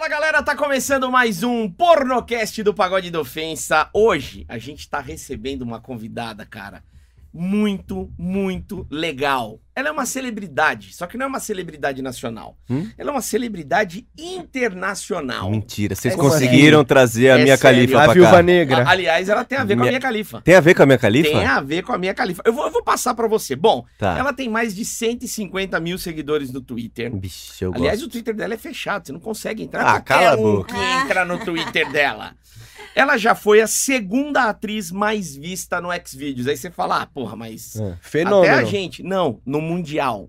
Fala galera, tá começando mais um Pornocast do Pagode da Ofensa. Hoje a gente tá recebendo uma convidada, cara, muito, muito legal. Ela é uma celebridade, só que não é uma celebridade nacional. Hum? Ela é uma celebridade internacional. Mentira, vocês É conseguiram trazer a É minha sério. califa A pra Viúva cá. Negra. A- aliás, ela tem a ver com a Minha- minha califa. Tem a ver com a minha califa? Tem a ver com a minha califa. Eu vou, eu vou passar pra você. Bom, Tá. ela tem mais de 150 mil seguidores no Twitter. Bicho, eu Aliás, gosto. o Twitter dela é fechado, você não consegue entrar. Ah, cala a um boca. que entra no Twitter dela. Ela já foi a segunda atriz mais vista no Xvideos. Aí você fala, ah, porra, mas É. Fenômeno. até a gente. Não, no Mundial.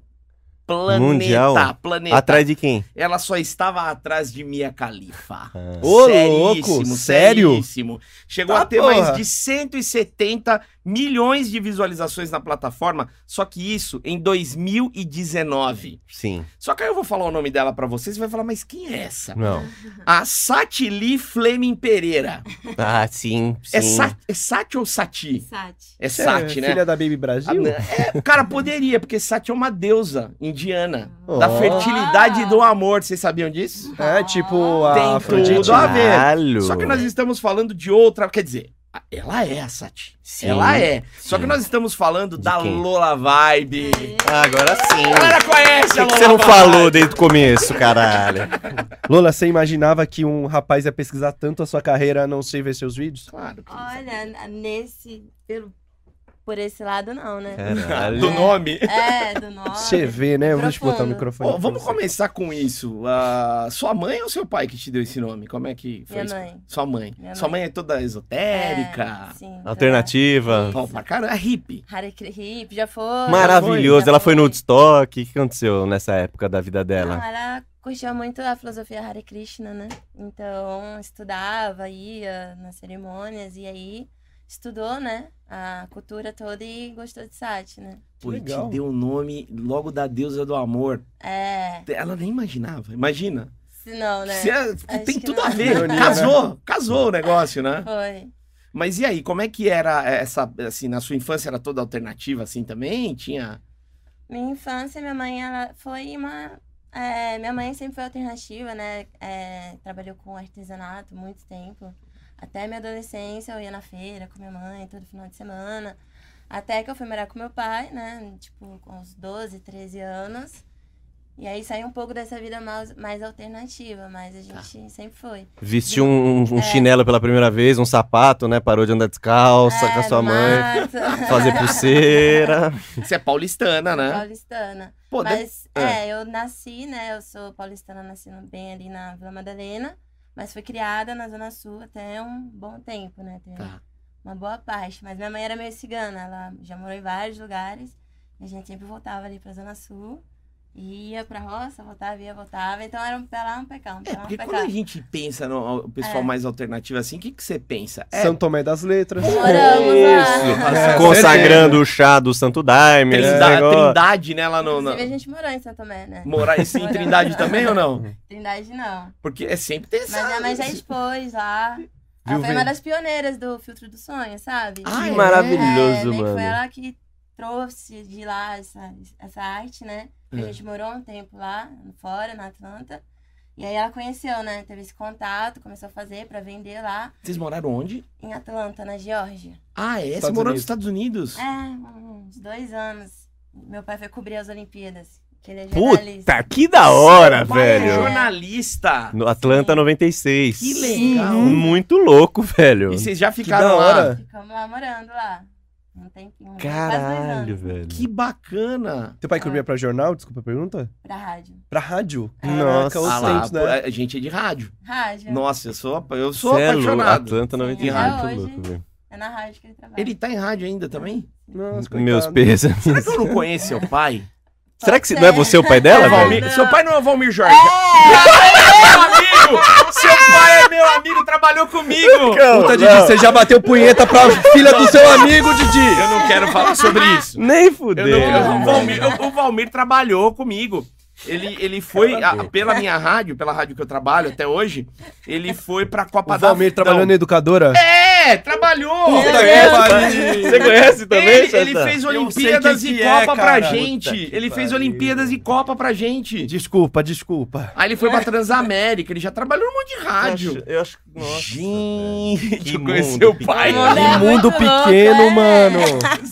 Planeta, Mundial? planeta. Atrás de quem? Ela só estava atrás de Mia Khalifa. Ah. Ô, louco, sério? Seríssimo. Chegou Tá, a ter porra. mais de 170 milhões de visualizações na plataforma, só que isso em 2019. Sim. Só que aí eu vou falar o nome dela pra vocês e vai falar, mas quem é essa? Não. A Satili Fleming Pereira. Ah, sim, sim. É, Sa é Sati ou Sati? Sati. É Sati, é né? filha da Baby Ah, Brasil? não, é, cara, poderia, porque Sati é uma deusa indiana. Da Oh. fertilidade e do amor. Vocês sabiam disso? É, tipo a Tem Afrodite. tudo a ver. Caralho. Só que nós estamos falando de outra. Quer dizer, a- ela é a Sati. Sim. Ela é. Só Sim. que nós estamos falando De da quem? Lola Vibe. Ah, agora sim. A galera conhece que a que Lola você não Vibe. falou desde o começo, caralho? Lola, você imaginava que um rapaz ia pesquisar tanto a sua carreira a não sei ver seus vídeos? Claro. que- Olha, nesse. Pelo, por esse lado, não, né? Caralho. Do nome. É, do nome. Você vê, né? Eu vou te botar o microfone. Ó, vamos começar com isso. Ah, sua mãe ou seu pai que te deu esse nome? Como é que foi Minha isso? mãe. Sua mãe. Minha Sua mãe. mãe é toda esotérica. É, sim, Alternativa. Ó, pra caramba, é hippie. Hare Krishna, já foi. Maravilhoso. Já Ela foi no foi. Woodstock. O que aconteceu nessa época da vida Não, dela? ela curtia muito a filosofia Hare Krishna, né? Então, estudava, ia nas cerimônias e aí estudou, né? A cultura toda e gostou de Sati, né? Pô, e te deu o nome logo da deusa do amor. É, Ela nem imaginava. Imagina. se não, né? Se é- tem que tudo não. a ver. Ironia, Casou. Casou o negócio, né? Foi. Mas e aí, como é que era essa, assim, na sua infância era toda alternativa assim também? Tinha... Minha infância, minha mãe, ela foi uma. é, minha mãe sempre foi alternativa, né? É, trabalhou com artesanato muito tempo. Até minha adolescência, eu ia na feira com minha mãe todo final de semana. Até que eu fui morar com meu pai, né? Tipo, com uns 12, 13 anos. E aí saí um pouco dessa vida mais, mais alternativa, mas a gente sempre foi. Vestiu um, um É. chinelo pela primeira vez, um sapato, né? Parou de andar descalça com a É, sua mãe. mato. Fazer pulseira. Você é paulistana, né? Paulistana. Pô, deve- Mas, é, eu nasci, né? Eu sou paulistana, nasci bem ali na Vila Madalena, mas fui criada na Zona Sul até um bom tempo, né? Tem Tá. uma boa parte. Mas minha mãe era meio cigana, ela já morou em vários lugares, e a gente sempre voltava ali pra Zona Sul, ia pra roça, voltava, ia, voltava. Então era um pé lá, um pé cá, um pé É, lá, um porque pé quando cá. a gente pensa no pessoal É. mais alternativo assim, o que, que você pensa? É, São Tomé das Letras. Moramos lá. É, Consagrando o chá do Santo Daime. esse Trindade. Trindade, né? Lá no. no... Inclusive, a gente morou em São Tomé, né? Morar em sim, Trindade também ou não? Trindade não. Porque é sempre ter essa. Mas minha mãe já expôs lá. Ela foi uma das pioneiras do filtro do sonho, sabe? Ah, Que é? maravilhoso, meio que mano. Foi ela que trouxe de lá essa, essa arte, né? É. A gente morou um tempo lá, fora, na Atlanta. E aí ela conheceu, né? Teve esse contato, começou a fazer pra vender lá Vocês moraram onde? em Atlanta, na Geórgia. Ah, é? Você morou Unidos. nos Estados Unidos? É, uns dois anos. Meu pai foi cobrir as Olimpíadas. Que ele é jornalista. Puta, que da hora, Seu pai É velho. jornalista. No Atlanta 96. Que legal. Muito louco, velho. E vocês já ficaram lá? Ficamos lá morando lá. Um tempinho. dois Caralho, anos. velho. Que bacana. Teu pai cobria pra jornal? Desculpa a pergunta. Pra rádio. Pra rádio? Nossa. Caraca, os Ah lá, né? a gente é de rádio. Rádio. Nossa, eu sou, eu sou Cê é apaixonado. Atlanta Sim, 96. até Muito hoje. louco, velho. É na rádio que ele trabalha. Ele tá em rádio ainda também? Nossa, Meus pesos. Será que eu não conheço seu pai? Será que não é você o pai dela, É velho? não. Seu pai não é o Valmir Jorge. É! Meu amigo! Seu pai é meu amigo, trabalhou comigo! Puta, Didi, você já bateu punheta pra filha do seu amigo, Didi. Eu não quero falar sobre isso. Nem Eu fudeu. não- eu- o. Valmir, o- o Valmir trabalhou comigo. Ele, ele foi, a- pela minha rádio, pela rádio que eu trabalho até hoje, ele foi pra Copa O da Valmir não. trabalhando na educadora. É, trabalhou trabalhou! Puta que. Você conhece também, Ele, ele fez Eu Olimpíadas e é, Copa pra cara. gente. Ele fez. Olimpíadas e Copa pra gente. Desculpa, desculpa. Aí ele foi pra Transamérica, ele já trabalhou num monte de Eu rádio. acho- Eu acho que. Nossa, Gente, Que eu conheci mundo o pai. pequeno. Que É mundo pequeno, é. mano.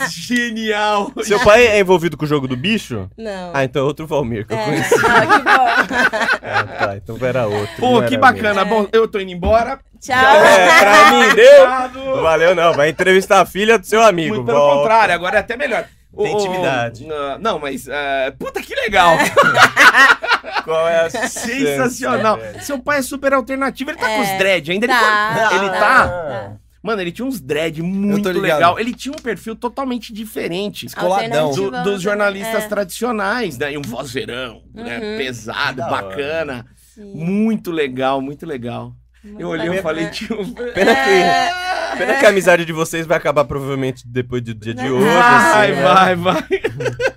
Genial. Seu pai é envolvido com o jogo do bicho? Não. Ah, então é outro Valmir que eu É. conheci. Ah, que bom. Ah, tá, então era outro. Pô, que bacana. É. Bom, eu tô indo embora. Tchau. É, pra mim, deu? Obrigado. Valeu, não. Vai entrevistar a filha do seu amigo. Muito pelo volta. contrário, agora é até melhor. Tem intimidade. não, não, mas. é, puta que legal! Qual é a Sensacional. chance? Seu pai é super alternativo. Ele tá com É. os dread ainda. Ele, Tá, ele tá, tá? tá. Mano, ele tinha uns dread muito legal. Ele tinha um perfil totalmente diferente. Coladão. Alternativa, do- dos jornalistas é. tradicionais, né? E um vozeirão, né? Uhum. Pesado, da hora. bacana. Sim. Muito legal, muito legal. Eu olhei e falei, tio. Pena que, pena que a amizade de vocês vai acabar provavelmente depois do dia de hoje. Vai, assim, né? vai, vai.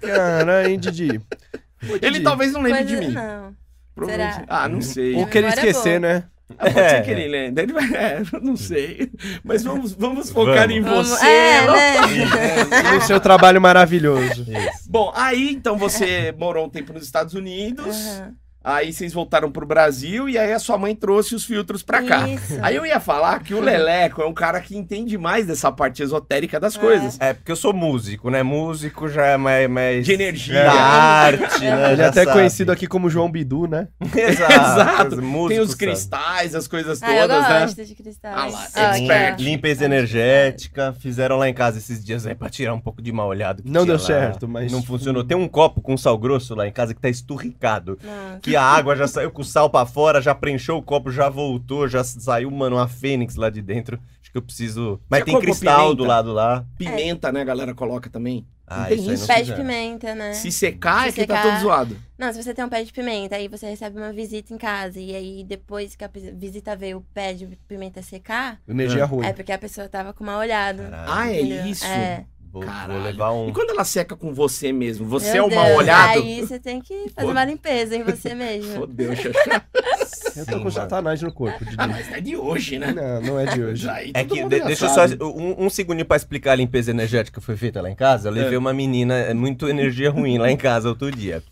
Cara, hein, Didi? Ele talvez não lembre Coisa- de mim. Não. Provavelmente- Será? Ah, não sei. Ou querer Memória esquecer, boa. né? Ah, pode É. ser que ele lembre. Ele vai... É, não sei. Mas vamos, vamos focar Vamos. em Vamos- você. É, né? No seu trabalho maravilhoso. Isso. Bom, aí então você morou um tempo nos Estados Unidos. Aham. Aí vocês voltaram pro Brasil e aí a sua mãe trouxe os filtros pra cá. Isso. Aí eu ia falar que o Leleco é um cara que entende mais dessa parte esotérica das coisas. É, porque eu sou músico, né? Músico já é mais. mais De energia. Da arte, né? Ele Já é até sabe. conhecido aqui como João Bidu, né? Exato. Exato. músico Tem os sabe. cristais, as coisas Ah, eu todas, né? gosto de cristal. Ah lá, Ah, expert. Limpeza energética, fizeram lá em casa esses dias aí pra tirar um pouco de mal olhado. que Não tinha deu lá. certo, mas- Não funcionou. Tem um copo com sal grosso lá em casa que tá esturricado. Nossa. Que a água já saiu com o sal pra fora, já preencheu o copo, já voltou, já saiu, mano, uma fênix lá de dentro. Acho que eu preciso. Mas Já tem cristal pimenta? do lado lá. Pimenta, né, a galera coloca também. Ah, tem isso aí isso? Pé de pimenta, né? Se secar, Se é que tá secar- todo zoado. Não, se você tem um pé de pimenta, aí você recebe uma visita em casa. E aí, depois que a visita veio o pé de pimenta secar, Energia É. ruim. é porque a pessoa tava com mal olhado. Caralho. Ah, é entendeu? isso? É. Vou, vou levar um. E quando ela seca com você mesmo? Você Meu é o mal Deus, olhado? Aí você tem que fazer uma limpeza em você mesmo. Fodeu, Xaxá. Eu tô com mano. satanás no corpo, Didi. Ah, mas é de hoje, né? Não, não é de hoje. Aí É que, de- deixa eu sabe. só. Um, um segundinho pra explicar a limpeza energética que foi feita lá em casa. Eu levei É. uma menina, é muito energia ruim lá em casa outro dia.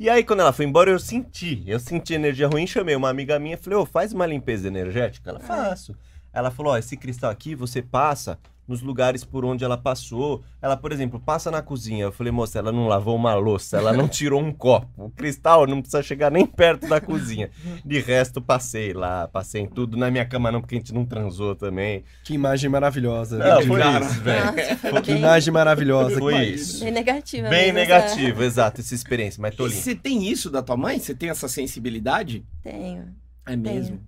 E aí, quando ela foi embora, eu senti. Eu senti energia ruim, chamei uma amiga minha e falei, ô, faz uma limpeza energética? Ela, faço. Ela falou, ó, esse cristal aqui você passa nos lugares por onde ela passou. Ela, por exemplo, passa na cozinha. Eu falei, moça, ela não lavou uma louça, ela não tirou um copo. O cristal não precisa chegar nem perto da cozinha. De resto, passei lá, passei em tudo. Na minha cama não, porque a gente não transou também. Que imagem maravilhosa. Não, foi cara. isso, velho. Que imagem maravilhosa. Foi isso. bem negativa. Bem essa- negativo, exato, essa experiência, mas tô limpo. você tem isso da tua mãe? Você tem essa sensibilidade? Tenho. É mesmo?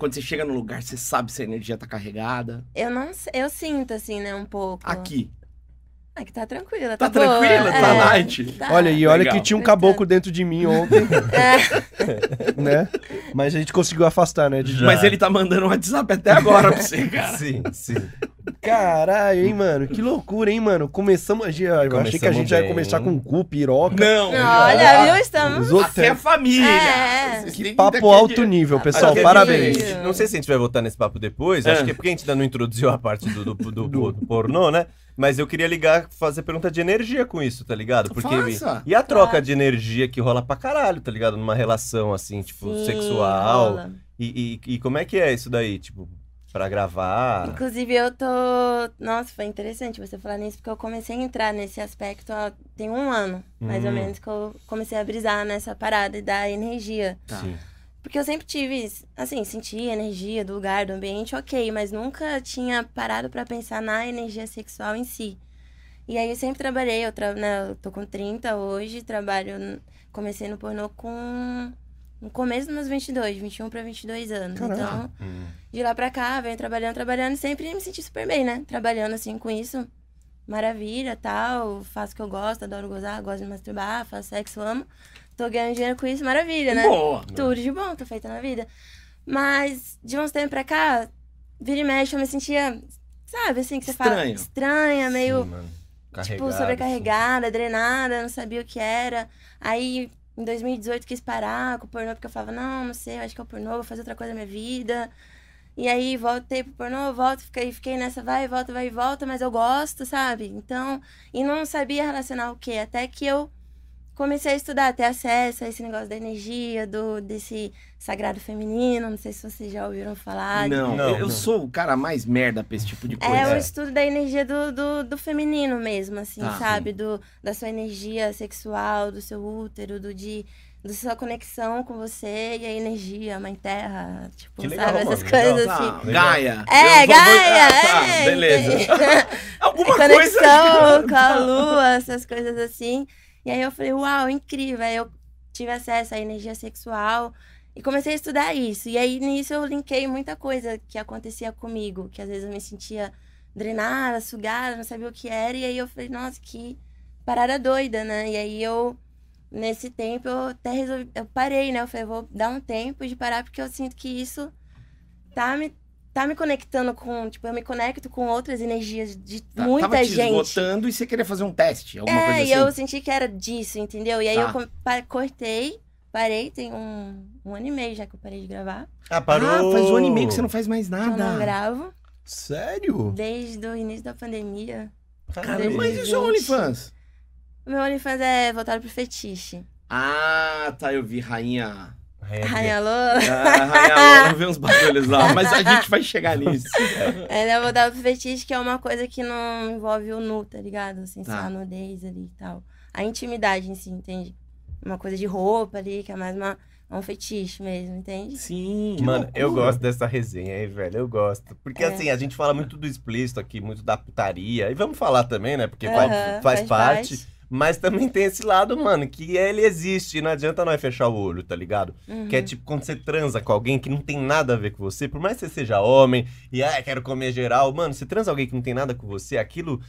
Quando você chega no lugar, você sabe se a energia tá carregada. Eu não sei, eu sinto assim, né, um pouco. Aqui. Aqui tá tranquila, Tá tá, boa. tranquila? Tá É, light? tá. Olha, e olha Legal. que tinha um caboclo dentro de mim ontem, É, né? Mas a gente conseguiu afastar, né? Já. Mas ele tá mandando um WhatsApp até agora pra você, cara. Sim, sim. Caralho, hein, mano? Que loucura, hein, mano? Começamos. a Eu achei que a Começamos gente já ia bem. começar com cu, piroca. Não. olha, viu? Estamos. Os outros Aqui é família. É. Têm que Papo alto que- nível, pessoal. Que é Parabéns. Não sei se a gente vai voltar nesse papo depois, É. acho que é porque a gente ainda não introduziu a parte do, do, do- do- do pornô, né? Mas eu queria ligar, fazer pergunta de energia com isso, tá ligado? Porque. Faça. E a troca Claro. de energia que rola pra caralho, tá ligado? Numa relação assim, tipo, Sim, sexual. E, e, e como é que é isso daí? Tipo, pra gravar? Inclusive, eu tô. Nossa, foi interessante você falar nisso, porque eu comecei a entrar nesse aspecto há... tem um ano, mais ou Hum. menos, que eu comecei a brisar nessa parada e dar energia. Tá. Sim. Porque eu sempre tive, assim, senti a energia do lugar, do ambiente, ok, mas nunca tinha parado pra pensar na energia sexual em si. E aí eu sempre trabalhei, eu, tra... né, eu tô com 30 hoje, trabalho, comecei no pornô com no começo dos meus 22, 21 pra 22 anos. Caralho. Então, Hum. de lá pra cá, venho trabalhando, trabalhando, e sempre me senti super bem, né? Trabalhando assim com isso, maravilha, tal, faço o que eu gosto, adoro gozar, gosto de masturbar, faço sexo, amo. Tô ganhando dinheiro com isso, maravilha, né? Boa. Tudo de bom, tô feita na vida. Mas, de uns tempos pra cá, vira e mexe, eu me sentia, sabe, assim, que você fala, Estranho. estranha, meio, Sim, mano. tipo, sobrecarregada, drenada, não sabia o que era. Aí, em 2018, quis parar com o pornô, porque eu falava, não, não sei, eu acho que é o pornô, vou fazer outra coisa na minha vida. E aí voltei pro pornô, volto, fiquei, fiquei nessa vai volta, vai e volta, mas eu gosto, sabe? Então, e não sabia relacionar o quê? Até que eu comecei a estudar, ter acesso a esse negócio da energia, do desse sagrado feminino, não sei se vocês já ouviram falar. Não, Não, eu não. sou o cara mais merda pra esse tipo de coisa. É o É. estudo da energia do, do, do feminino mesmo, assim, Tá. sabe? Do, da sua energia sexual, do seu útero, do de da sua conexão com você e a energia, a mãe terra, tipo, legal, sabe? Essas mano, coisas legal. assim. Tá, Gaia. É, Eu vou- vou- Gaia, Ah, tá, é, beleza. Alguma conexão coisa. com a lua, essas coisas assim. E aí eu falei, uau, incrível. Aí eu tive acesso à energia sexual e comecei a estudar isso. E aí nisso eu linkei muita coisa que acontecia comigo, que às vezes eu me sentia drenada, sugada, não sabia o que era. E aí eu falei, nossa, que parada doida, né? E aí eu, nesse tempo, eu até resolvi, eu parei, né? Eu falei, vou dar um tempo de parar, porque eu sinto que isso tá me, tá me conectando com, tipo, eu me conecto com outras energias de Tá- muita tava te gente. esgotando e você queria fazer um teste, alguma É, coisa e assim? eu senti que era disso, entendeu? E aí Tá. eu pa- cortei, parei, tem um, um ano e meio já que eu parei de gravar. Ah, parou. Ah, faz um ano e meio que você não faz mais que Eu não nada. gravo, Sério? desde o início da pandemia. Caramba, mas e o seu 2020? OnlyFans? O meu OnlyFans é voltado pro fetiche. Ah, tá, eu vi Rainha. Rainha Lô, Rainha, eu vi uns bagulhos lá, mas a gente vai chegar nisso. ela é voltada pro fetiche, que é uma coisa que não envolve o nu, tá ligado? Assim, Tá. só a nudez ali e tal. A intimidade em si, entende? Uma coisa de roupa ali, que é mais uma, um fetiche mesmo, entende? Sim. que Mano, eu loucura. gosto dessa resenha aí, velho. Eu gosto. Porque É. assim, a gente fala muito do explícito aqui, muito da putaria. E vamos falar também, né? Porque Aham, faz, faz parte. Mas também tem esse lado, mano, que ele existe. E não adianta nós fechar o olho, tá ligado? Uhum. Que é tipo quando você transa com alguém que não tem nada a ver com você, por mais que você seja homem e ah, quero comer geral, mano, você transa alguém que não tem nada com você, aquilo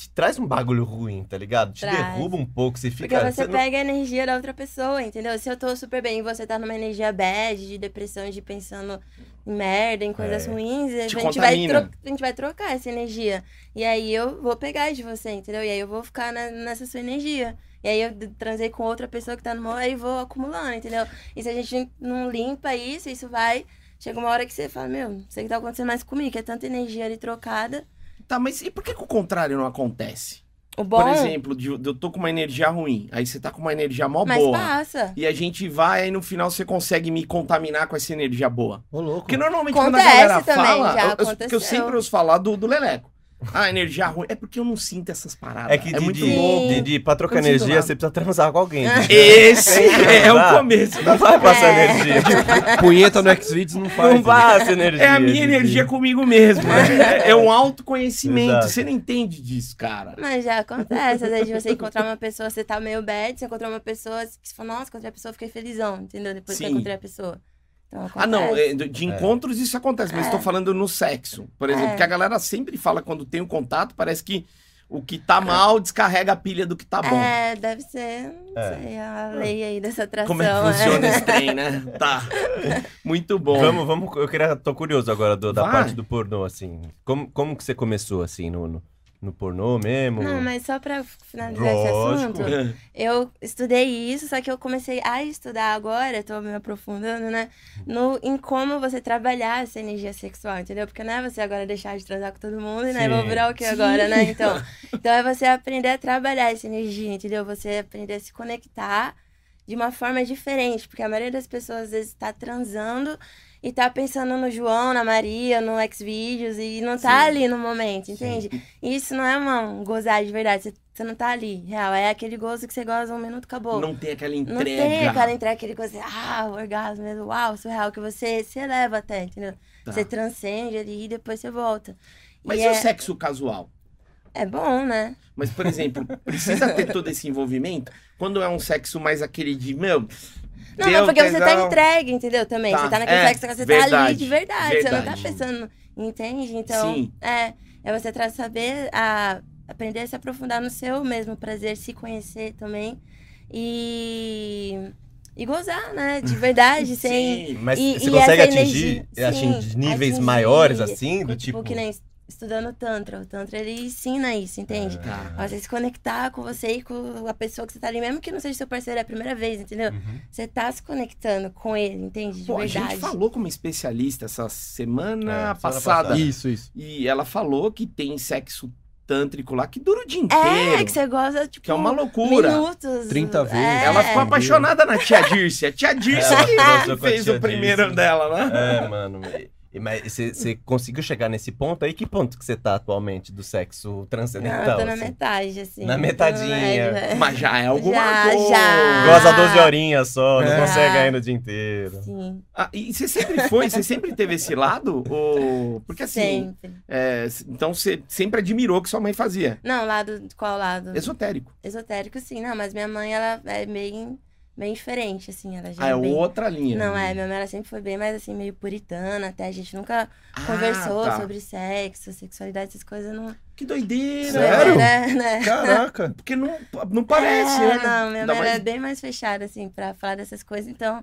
te traz um bagulho ruim, tá ligado? Te Traz. derruba um pouco, você Porque fica. você não- pega a energia da outra pessoa, entendeu? Se eu tô super bem e você tá numa energia bad, de depressão, de pensando em merda, em coisas É. ruins, a Te gente, vai tro- a gente vai trocar essa energia. E aí eu vou pegar de você, entendeu? E aí eu vou ficar na- nessa sua energia. E aí eu transei com outra pessoa que tá no meu, aí vou acumulando, entendeu? E se a gente não limpa isso, isso vai. Chega uma hora que você fala, meu, não sei o que tá acontecendo mais comigo, que é tanta energia ali trocada. Tá, mas e por que, que o contrário não acontece? O bom, Por exemplo, de, de eu tô com uma energia ruim, aí você tá com uma energia mó mas boa. passa. E a gente vai, aí no final você consegue me contaminar com essa energia boa. Ô, louco. Porque normalmente quando a Acontece galera também, fala, já eu- eu, porque eu sempre ouço falar do, do Leleco. Ah, energia ruim. É porque eu não sinto essas paradas. É que é de, muito de, louco. de, de- pra trocar energia, você precisa transar com alguém. Esse é, Não o começo. Não vai passar É. energia. Punheta no Xvideos não faz. Não passa energia. É a minha energia comigo mesmo. É, é um autoconhecimento. Exato. Você não entende disso, cara. Mas já acontece, às vezes de você encontrar uma pessoa, você tá meio bad, você encontrar uma pessoa, que você fala, nossa, encontrei a pessoa, fiquei felizão, entendeu? Depois que eu Sim. encontrei a pessoa. Então, Ah, não, é, de de encontros isso acontece, mas estou falando no sexo. Por exemplo, É. que a galera sempre fala quando tem um contato, parece que o que tá mal descarrega a pilha do que tá bom. É, deve ser, não É. sei, a lei aí dessa atração. Como é que funciona esse trem, né? Tá. Muito bom. Vamos, vamos. Eu queria. Tô curioso agora do- da Vai. parte do pornô, assim. Como, como que você começou, assim, no, no, no pornô mesmo? Não, mas só pra finalizar esse Lógico. assunto, eu estudei isso, só que eu comecei a estudar agora, tô me aprofundando, né? No, em como você trabalhar essa energia sexual, entendeu? Porque não é você agora deixar de transar com todo mundo, né? Sim. Vou virar o que agora, né? Então, então é você aprender a trabalhar essa energia, entendeu? Você aprender a se conectar de uma forma diferente, porque a maioria das pessoas às vezes tá transando e tá pensando no João, na Maria, no Xvideos e não tá Sim. ali no momento, entende? E Isso não é uma, um gozar de verdade, você, você não tá ali, real. É aquele gozo que você goza um minuto, acabou. Não tem aquela Não entrega. tem aquela entrega, aquele gozo, ah, o orgasmo, mesmo, uau, surreal, que você se eleva até, entendeu? Tá. Você transcende ali e depois você volta. Mas e e o é, sexo casual? é bom, né? Mas, por exemplo, precisa ter todo esse envolvimento quando é um sexo mais aquele de, meu. Não, deu não, porque você tá entregue, entendeu? Também. Tá, você tá naquele é, sexo você tá ali verdade, de verdade. Você não tá verdade. pensando, entende? Então, Sim. é, é você tra- saber a, aprender a se aprofundar no seu mesmo prazer, se conhecer também. E. E gozar, né? De verdade, sem. Sim. Mas E- você e consegue atingir, energia- atingir sim, níveis atingir, maiores, assim? Do tipo. que nem estudando Tantra. O Tantra, ele ensina isso, entende? Tá. Você se conectar com você e com a pessoa que você tá ali, mesmo que não seja seu parceiro, é a primeira vez, entendeu? Uhum. Você tá se conectando com ele, entende? De Pô, a verdade. gente falou com uma especialista essa semana É, semana passada. passada. Isso, isso. E ela falou que tem sexo tântrico lá que dura o dia É, inteiro. que você gosta, tipo, que é uma loucura. minutos. 30 vezes. É. Ela ficou apaixonada na tia Dirce. A tia Dirce que a fez o primeiro Dirce. dela, né? É, mano. Mas você conseguiu chegar nesse ponto aí? Que ponto que você tá atualmente do sexo Não, transcendental? eu tô na assim? metade, assim. Na metadinha. médio, é. Mas já é alguma Já, coisa. já. Goza 12 horinhas só, não É. consegue ainda o dia inteiro. Sim, Ah, e você sempre foi? Você sempre teve esse lado? Ou... Porque assim, sempre. é, então você sempre admirou o que sua mãe fazia. Não, lado, qual lado? Esotérico. Esotérico, sim. Não, mas minha mãe, ela é bem, bem diferente, assim. Ela já Ah, é bem... outra linha. Não, é, minha mãe ela sempre foi bem mais assim, meio puritana, até a gente nunca Ah, conversou tá. sobre sexo, sexualidade, essas coisas não. Que doideira. Sério? Né, né? Caraca. Porque não, não parece, é, né? Não, minha mãe ela é mais- bem mais fechada, assim, pra falar dessas coisas, então.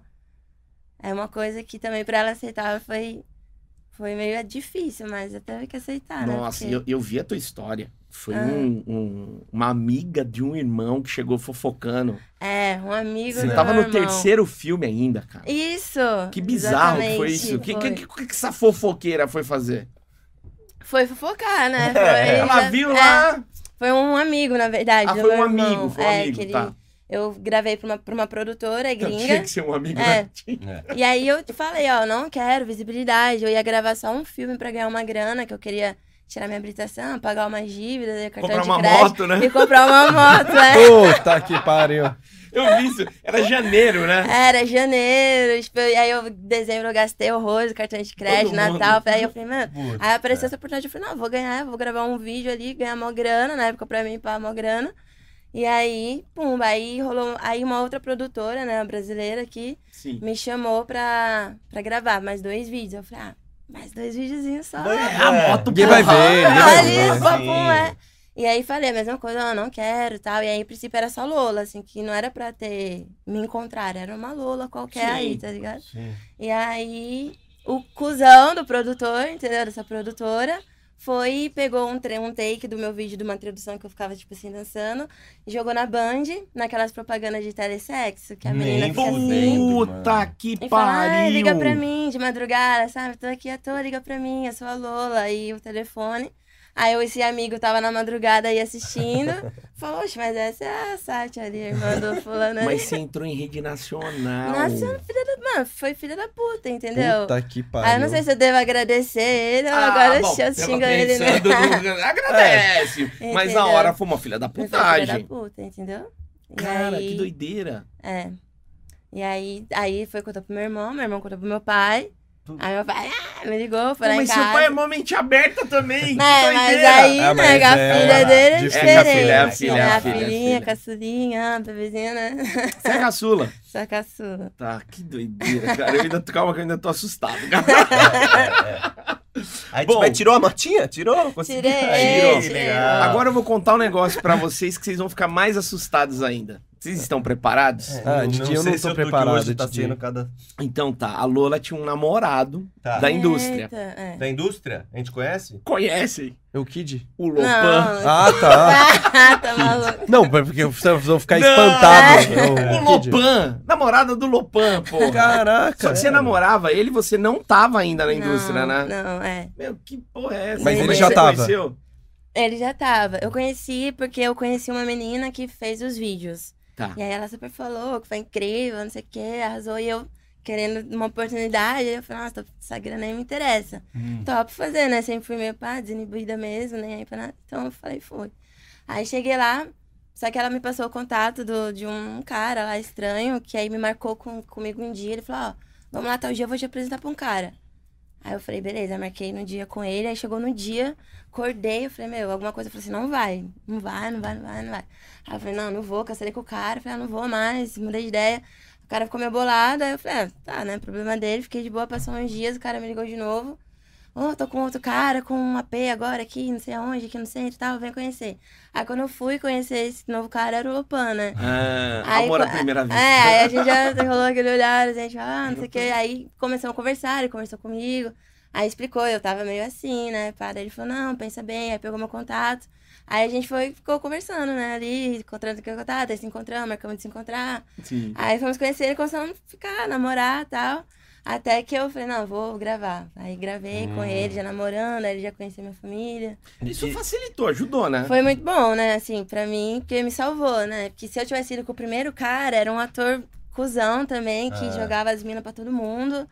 É uma coisa que também pra ela aceitar foi. Foi meio difícil, mas eu teve que aceitar, né? Nossa, Porque- eu, eu vi a tua história. Foi Ah. um- um- uma amiga de um irmão que chegou fofocando. É, um amigo Você do tava meu no irmão. terceiro filme ainda, cara. Isso! Que bizarro que foi isso. O que, que, que, que essa fofoqueira foi fazer? Foi fofocar, né? Foi, Ela já- viu é, lá. Foi um amigo, na verdade. Ah, foi um irmão. amigo, foi um é, amigo, que ele- tá. Eu gravei pra uma, pra uma produtora Então, gringa. tinha que ser um amigo, É. né? E aí eu te falei, ó, não quero visibilidade. Eu ia gravar só um filme pra ganhar uma grana, que eu queria tirar minha habilitação, pagar umas dívidas, cartão Comprar de uma crédito. moto, né? E comprar uma moto, é. Puta que pariu. Eu vi isso. Era janeiro, né? Era janeiro, tipo, e aí eu, dezembro, eu gastei horrores, cartão de crédito. Natal. Aí eu falei, mano, Aí apareceu essa oportunidade, eu falei, não, vou ganhar, vou gravar um vídeo ali, ganhar mó grana, na época pra mim, pagar mó grana. E aí, pum, aí rolou, aí uma outra produtora, né, uma brasileira aqui, Sim. me chamou pra, pra gravar mais dois vídeos. Eu falei, ah, mais dois videozinhos só. É, a moto Ninguém vai porra. ver, ninguém vai Ali, ver. pô, sim. pum, é. E aí falei a mesma coisa, eu não quero e tal. E aí, em princípio, era só Lola, assim, que não era pra ter me encontrar, era uma Lola qualquer Sim. aí, tá ligado? Sim. E aí, o cuzão do produtor, entendeu? Dessa produtora, foi e pegou um, tre- um take do meu vídeo de uma introdução que eu ficava, tipo assim, dançando, e jogou na Band, naquelas propagandas de telesexo, que a menina Nem fica assim. Puta que E fala, ah, pariu. liga pra mim de madrugada, sabe? Tô aqui à toa, liga pra mim, eu sou a Lola. Aí o telefone. Aí esse amigo tava na madrugada aí assistindo. falou, oxe, mas essa é a Sátia ali, irmã do fulano ali. Mas você entrou em rede nacional. Nossa, filha da... Mano, foi filha da puta, entendeu? Puta que pariu. Aí eu não sei se eu devo agradecer ele ou Ah, agora bom, eu xingo ele, né? no- Agradece. Mas na hora foi uma filha da foi filha da putagem. puta, entendeu? E Cara, aí- que doideira. É. E aí, aí foi contar pro meu irmão, meu irmão contou pro meu pai. Aí meu pai ah, me ligou, foi lá em mas casa. seu pai é mó mente aberta também. É, mas doideira. aí, Ah, né, mas a é, filha dele é. É, que a filha, diferente. é a filha, né? é a a filha, é a filhinha, filha. caçulinha, a bebezinha, né? Você é caçula. Só caçula. Tá, que doideira, cara. Eu ainda, calma que eu ainda tô assustado. Aí, Bom. tipo, aí tirou a motinha? Tirou? Conseguiu? Tirei, Aí, tirou. Agora eu vou contar um negócio pra vocês que vocês vão ficar mais assustados ainda. Vocês estão preparados? É, Ah, Didi, eu não sei tô se eu preparado, Hoje tá sendo cada... Então tá, a Lola tinha um namorado Tá. da indústria. Eita, é. Da indústria? A gente conhece? Conhecem É o Kid? o Lopan? Não, Ah, tá. tá maluco. Não, porque vocês vão ficar Não, espantados. O Ô, Kid. Lopan, namorada do Lopan, pô. Caraca. Só que você namorava ele, você não tava ainda na indústria, não, né? Não, é. Meu, que porra é essa? Mas Como ele é já você tava. conheceu? Ele já tava. Eu conheci porque eu conheci uma menina que fez os vídeos. Tá. E aí ela super falou que foi incrível, não sei o que, arrasou. E eu querendo uma oportunidade, eu falei, nossa, essa grana aí me interessa. Hum. Topo fazer, né? Sempre fui meio pá, desinibida mesmo, nem aí pra nada. Então eu falei, fui. Aí cheguei lá, só que ela me passou o contato do, de um cara lá estranho, que aí me marcou com, comigo um dia. Ele falou, ó, vamos lá, tal dia eu vou te apresentar pra um cara. Aí eu falei, beleza, marquei no dia com ele. Aí chegou no dia, acordei, eu falei, meu, alguma coisa. Eu falei assim, não vai, não vai, não vai, não vai, não vai. Aí eu falei, não, não vou, cancelei com o cara. Eu falei, ah, não vou mais, mudei de ideia. O cara ficou meio bolado, aí eu falei, ah, tá, né, problema dele. Fiquei de boa, passou uns dias, o cara me ligou de novo. Ô, tô com outro cara, com um AP agora aqui, não sei aonde, aqui no centro e tal, vem conhecer. Aí quando eu fui conhecer esse novo cara, era o Lopan, né? Ah, Aí, amor à primeira vista. É, aí a gente já rolou aquele olhar, a gente, ah, não sei o que. Aí começamos a conversar, ele conversou comigo. Aí explicou, eu tava meio assim, né? Daí ele falou, não, pensa bem, aí pegou meu contato. Aí a gente foi, ficou conversando, né, ali, encontrando aquele contato, aí se encontramos, marcamos de se encontrar. Sim. Aí fomos conhecer e começamos a ficar, namorar e tal. Até que eu falei, não, vou gravar. Aí gravei com ele, já namorando, aí ele já conhecia minha família. Isso facilitou, ajudou, né? Foi muito bom, né, assim, pra mim, porque me salvou, né? Porque se eu tivesse ido com o primeiro cara, era um ator cuzão também, que Ah. jogava as minas pra todo mundo,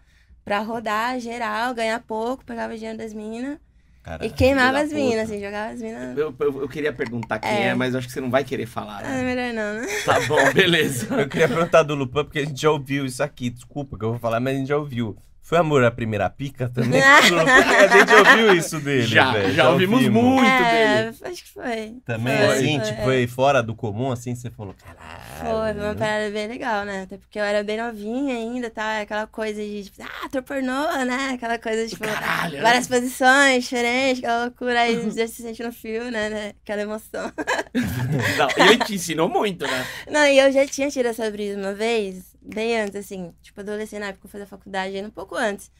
pra rodar geral, ganhar pouco, pegava dinheiro das minas Caralho. e queimava as minas, assim, jogava as minas. Eu, eu, eu queria perguntar quem é. É. mas acho que você não vai querer falar. Ah, Né? melhor não, né? Tá bom, beleza. Eu queria perguntar do Lupan, porque a gente já ouviu isso aqui. Desculpa que eu vou falar, mas a gente já ouviu. Foi amor à primeira pica também? A gente já ouviu isso dele, já, velho. já ouvimos muito é, dele. acho que foi. Também, Foi, assim, foi, tipo, é. foi fora do comum, assim, você falou, caralho. Foi, foi uma parada bem legal, né? Até porque eu era bem novinha ainda, tá? Aquela coisa de, tipo, ah, ator pornô, né? Aquela coisa, tipo, Caralho, né? várias posições diferentes, aquela loucura aí, já se sente no filme, né? né? Aquela emoção. Não, e ele te ensinou muito, né? Não, e eu já tinha tido essa brisa uma vez, bem antes, assim, tipo, adolescente, na época que eu fazia faculdade, ainda um pouco antes.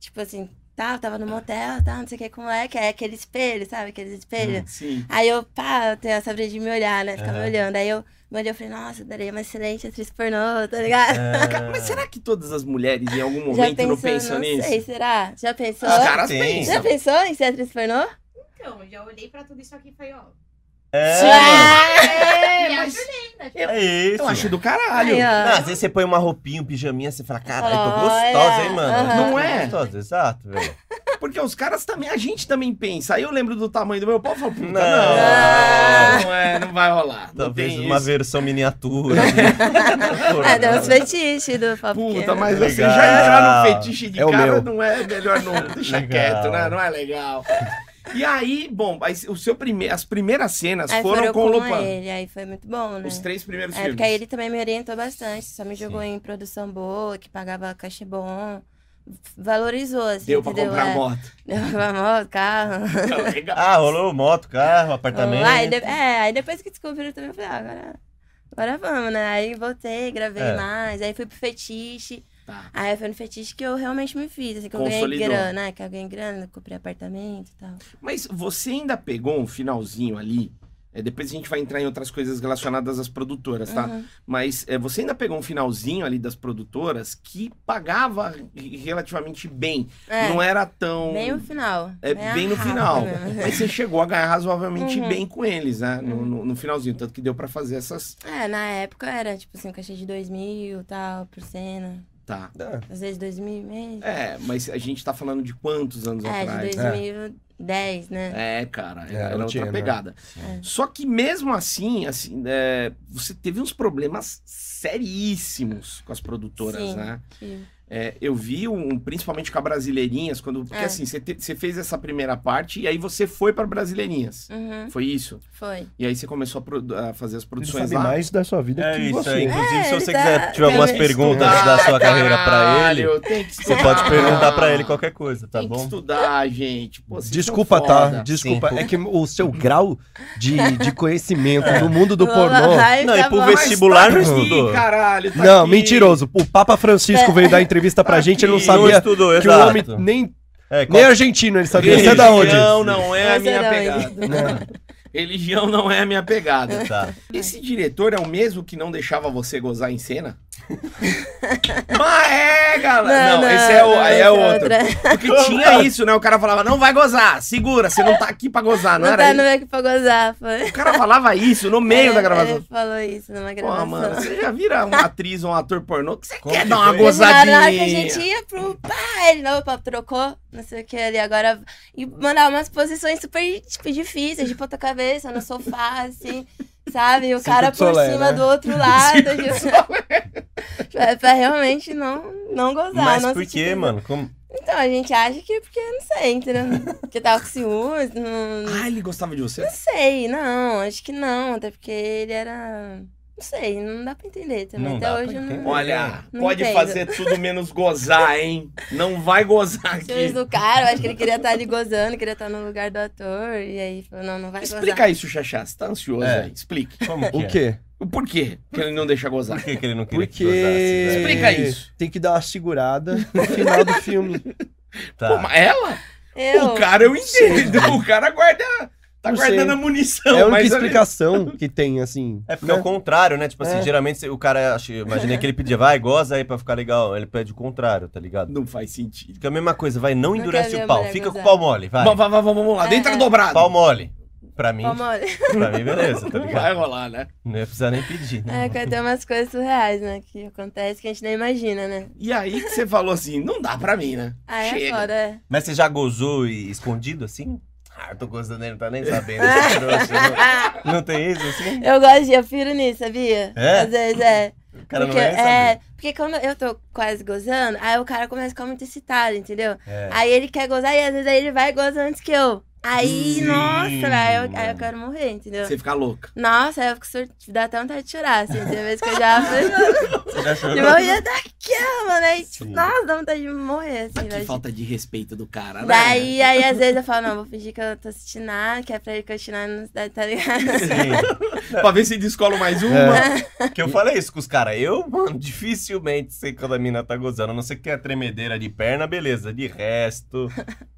Tipo assim, tá, eu tava no motel, tá, não sei o que, com o moleque, é aquele espelho, sabe? Aqueles espelhos. Sim. Aí eu, pá, eu tenho essa brisa de me olhar, né? Ficar me Aham. olhando. Aí eu me olhei e falei, nossa, eu daria uma excelente atriz pornô, tá ligado? Cara, Mas será que todas as mulheres em algum momento pensou, não pensam nisso? sei, será? Já pensou? Os caras pensam. Já pensou em ser atriz pornô? Então, eu já olhei pra tudo isso aqui e falei, ó. É, É, mas acho linda. tipo, é isso. eu acho do caralho. Ó. Não, às vezes você põe uma roupinha, um pijaminha, você fala, caralho, tô gostosa, hein, mano? Não é? Gostosa, exato, velho. Porque os caras também, a gente também pensa. Aí eu lembro do tamanho do meu pau e falo, puta, não, Não. não, é, não vai rolar. Não Talvez uma isso. versão miniatura. Ah, deu uns fetiches do papo Puta, mas você Legal. já entrar no fetiche de É o cara meu. não é melhor não. Deixa Legal. quieto, né? Não é legal. E aí, bom, o seu prime... as primeiras cenas Aí foram com o Lopan. ele, aí foi muito bom, né? Os três primeiros É, filmes. porque aí ele também me orientou bastante, só me jogou Sim. em produção boa, que pagava cachê bom, valorizou, assim, Deu pra entendeu? comprar É, moto. Deu pra moto, carro. Legal. ah, rolou moto, carro, apartamento. Aí, de- é, aí depois que descobriram também, eu falei, ah, agora, agora vamos, né? Aí voltei, gravei É. mais, aí fui pro fetiche. Tá. Aí foi no fetiche que eu realmente me fiz, assim, que eu ganhei grana, né? Que eu ganhei grana, comprei apartamento e tal. Mas você ainda pegou um finalzinho ali. é, depois a gente vai entrar em outras coisas relacionadas às produtoras, tá? Uhum. Mas é, você ainda pegou um finalzinho ali das produtoras que pagava relativamente bem. É, Não era tão. bem no final. É a bem no final. mesmo. Mas você chegou a ganhar razoavelmente Uhum. bem com eles, né? No, no- no finalzinho. Tanto que deu pra fazer essas. É, na época era, tipo assim, um cachê de dois mil e tal, por cena. Tá. Ah, Às vezes dois mil e meio. É, mas a gente tá falando de quantos anos É, atrás? de 2010, né? É, cara, É, era não outra tinha, né? pegada. É. Só que mesmo assim, assim, é, você teve uns problemas seríssimos com as produtoras, Sim. né? que- É, eu vi um, principalmente com a Brasileirinhas, quando. Porque É. assim, você, fez essa primeira parte e aí você foi pra Brasileirinhas. Uhum, Foi isso? foi. E aí você começou a, a fazer as Ele produções sabe lá. mais da sua vida É que isso você. aí. Inclusive, É, se ele você tá- quiser tiver algumas que perguntas Estudar, da sua carreira pra ele, que você pode perguntar pra ele qualquer coisa, tá tem que bom? estudar, gente. Pô, Desculpa, tá? Desculpa. Sim. É que o seu grau de, de conhecimento no mundo do pornô. ai, Não, tá e pro bom. Vestibular tá não aqui, estudou. caralho, tá Não, aqui. mentiroso. O Papa Francisco veio dar entrevista pra Tá gente, ele não. Não sabia estudou, que exato. o homem nem, É, nem argentino ele sabia. Você é da onde? Religião não é a Mas minha era pegada. Religião não é a minha pegada. Tá. Esse diretor é o mesmo que não deixava você gozar em cena? Mas é, galera. Não, esse é, o, aí é esse outro. outra. Porque tinha isso, né? O cara falava, não vai gozar, segura, você não tá aqui pra gozar, não, Não era tá isso? no meio aqui pra gozar, foi. O cara falava isso no meio É, da gravação. Ele falou isso numa Pô, gravação. mano, você já vira uma atriz ou um ator pornô que você Como quer que dar uma foi? Hora gozadinha. que a gente ia pro pá, ele não, pá, trocou, não sei o que ali, agora. E mandar umas posições super, tipo, difíceis, de ponta cabeça, no sofá, assim, sabe? E o cara por solé, cima né? do outro lado. tipo, é pra realmente não, não gozar. Mas não por quê, mano? Como... Então, a gente acha que porque, não sei, entendeu? Porque tava com ciúmes, não, Ah, ele gostava de você? não sei, não, acho que não, até porque ele era. Não sei, não dá pra entender também. Não até dá pra hoje eu entender. não. Olha, Não pode entendo. fazer tudo menos gozar, hein? Não vai gozar aqui. do cara, eu acho que ele queria estar ali gozando, queria estar no lugar do ator, e aí falou, não, não vai Explica gozar. isso, Xaxá. Você tá ansioso É. aí. Explique. Como que O é? quê? O porquê que ele não deixa gozar. Por que, que ele não queria Porque. que gozasse? Explica isso. Tem que dar uma segurada no final do filme. Tá. Pô, mas ela? Eu. O cara eu entendo. O cara guarda. Tá Não guardando sei. a munição. É a única mas explicação que tem, assim. É porque é né? o contrário, né? Tipo assim, É. geralmente o cara, imaginei que ele pedia, vai, goza aí pra ficar legal. Ele pede o contrário, tá ligado? Não faz sentido. Fica a mesma coisa, vai, não Não endurece o pau, fica com o gozar. pau mole, vai. Vamos, vamos, vamos, lá. É, Dentro é. dobrado. Pau mole. Pra mim, Vamos olhar. pra mim, beleza, tá Vai ligado? rolar, né? Não ia precisar nem pedir, né? É, que tem umas coisas surreais, né? Que acontece que a gente nem imagina, né? E aí que você falou assim, não dá pra mim, né? Aí é foda, é. Mas você já gozou e escondido assim? Ah, eu tô gozando, ele não tá nem sabendo. esse trouxa, não, não tem isso assim? Eu gosto de, eu piro nisso, sabia? É? Às vezes é. O cara porque, não vai é, saber. porque quando eu tô quase gozando, aí o cara começa a ficar muito excitado, entendeu? É. Aí ele quer gozar e às vezes aí ele vai e goza antes que eu. Aí, Sim, nossa, velho, aí, eu- aí eu quero morrer, entendeu? Você fica louca. Nossa, aí eu fico sur... dá até vontade de chorar, assim. Tem vezes que eu já Você já chorou? de morrer daquela, mano. Aí, tipo, nossa, dá vontade de morrer, assim, Mas que velho. falta de respeito do cara, né? Daí, aí, às vezes eu falo, não, vou fingir que eu tô assistindo nada, que é pra ele continuar na cidade, tá ligado? Sim. Pra ver se descola mais uma. É. Que eu falei isso com os caras. Eu, mano, dificilmente sei quando a mina tá gozando. A não ser que tenha tremedeira de perna, beleza. De resto,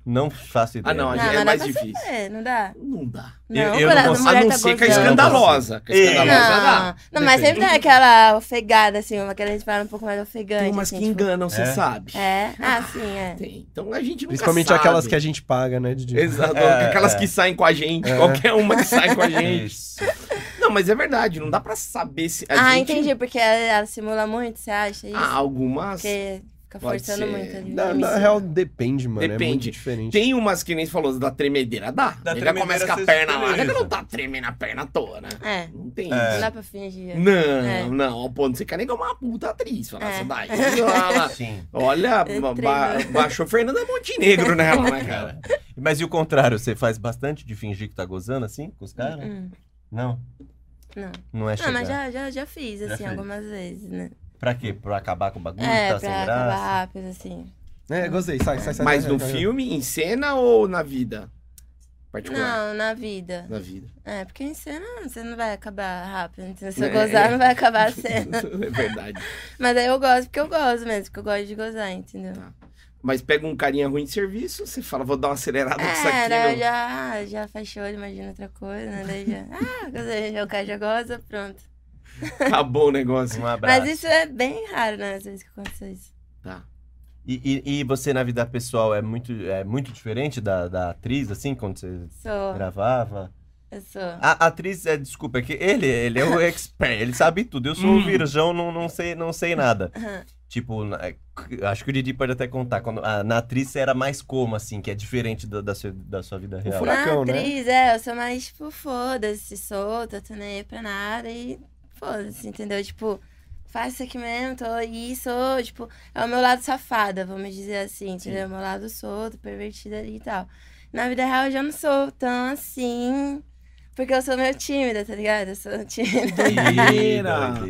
não faço ideia. Ah, não, a Não, gente- é mais dá pra difícil. saber, não dá? Não dá. Não, Eu- eu não a consigo- A mulher não tá ser que a gozando. escandalosa. Que a É. escandalosa dá. Não, não, mas Depende. sempre tem aquela ofegada, assim, uma que a gente fala um pouco mais ofegante. Tem umas assim, que tipo, enganam, você É? sabe. É, ah, sim, é. Tem. Então a gente nunca Principalmente sabe. aquelas que a gente paga, né, Didi? Exato, É, aquelas é. que saem com a gente, É. qualquer uma que sai com a gente. Não, mas é verdade, não dá pra saber se. a Ah, gente- entendi, porque ela, ela simula muito, você acha isso? Ah, algumas. Porque fica Pode forçando ser. muito ali. Na, na real, depende, mano. É muito Depende. diferente. Tem umas que nem você falou da tremedeira, dá. Da Ele já tremedeira começa com a você perna lá, beleza. ele não tá tremendo a perna toda, né? É, Não tem É. não isso. dá pra fingir. Não, É. não, ao ponto de você quer nem uma puta atriz. Falar É. daí. Olha, Sim. olha É ba- baixou Fernanda Montenegro nela, né, cara? Mas e o contrário? Você faz bastante de fingir que tá gozando assim com os caras? Hum, Não. não. Não é chegar. Não, mas já, já, já fiz, Já assim, fez. algumas vezes, né? Pra quê? Pra acabar com o bagulho? É, tá pra sem acabar graça? rápido, assim. É, gostei. Sai, sai, sai. Mas sai, no sai, sai. filme, em cena ou na vida? Particular. Não, na vida. Na vida. É, porque em cena você não vai acabar rápido. Então, se eu É. gozar, não vai acabar a cena. é verdade. Mas aí eu gosto porque eu gosto mesmo, porque eu gosto de gozar, entendeu? Tá. Mas pega um carinha ruim de serviço, você fala, vou dar uma acelerada com isso É, aqui. não. já, já fechou, imagina outra coisa, né? Daí já, ah, o cara já goza, pronto. Acabou o negócio. Um abraço. Mas isso é bem raro, né? Às vezes que acontece isso. Tá. E, e, e você na vida pessoal é muito, é muito diferente da, da atriz, assim, quando você Sou, gravava? eu sou. A a atriz, é, desculpa, é que ele, ele é o expert, ele sabe tudo. Eu sou Hum. o virgão, não, não, sei, não sei nada. Tipo, na- acho que o Didi pode até contar. Quando, a, na atriz você era mais como, assim, que é diferente da, da, sua, da sua vida real. fura- Furacão, Na né? atriz, é, eu sou mais, tipo, foda-se, solta, tô nem aí pra nada e foda-se, entendeu? Tipo, faço isso aqui mesmo, tô aí, sou, tipo, é o meu lado safada, vamos dizer assim, entendeu? É o meu lado solto, pervertido ali e tal. Na vida real eu já não sou tão assim, porque eu sou meio tímida, tá ligado? Eu sou tímida.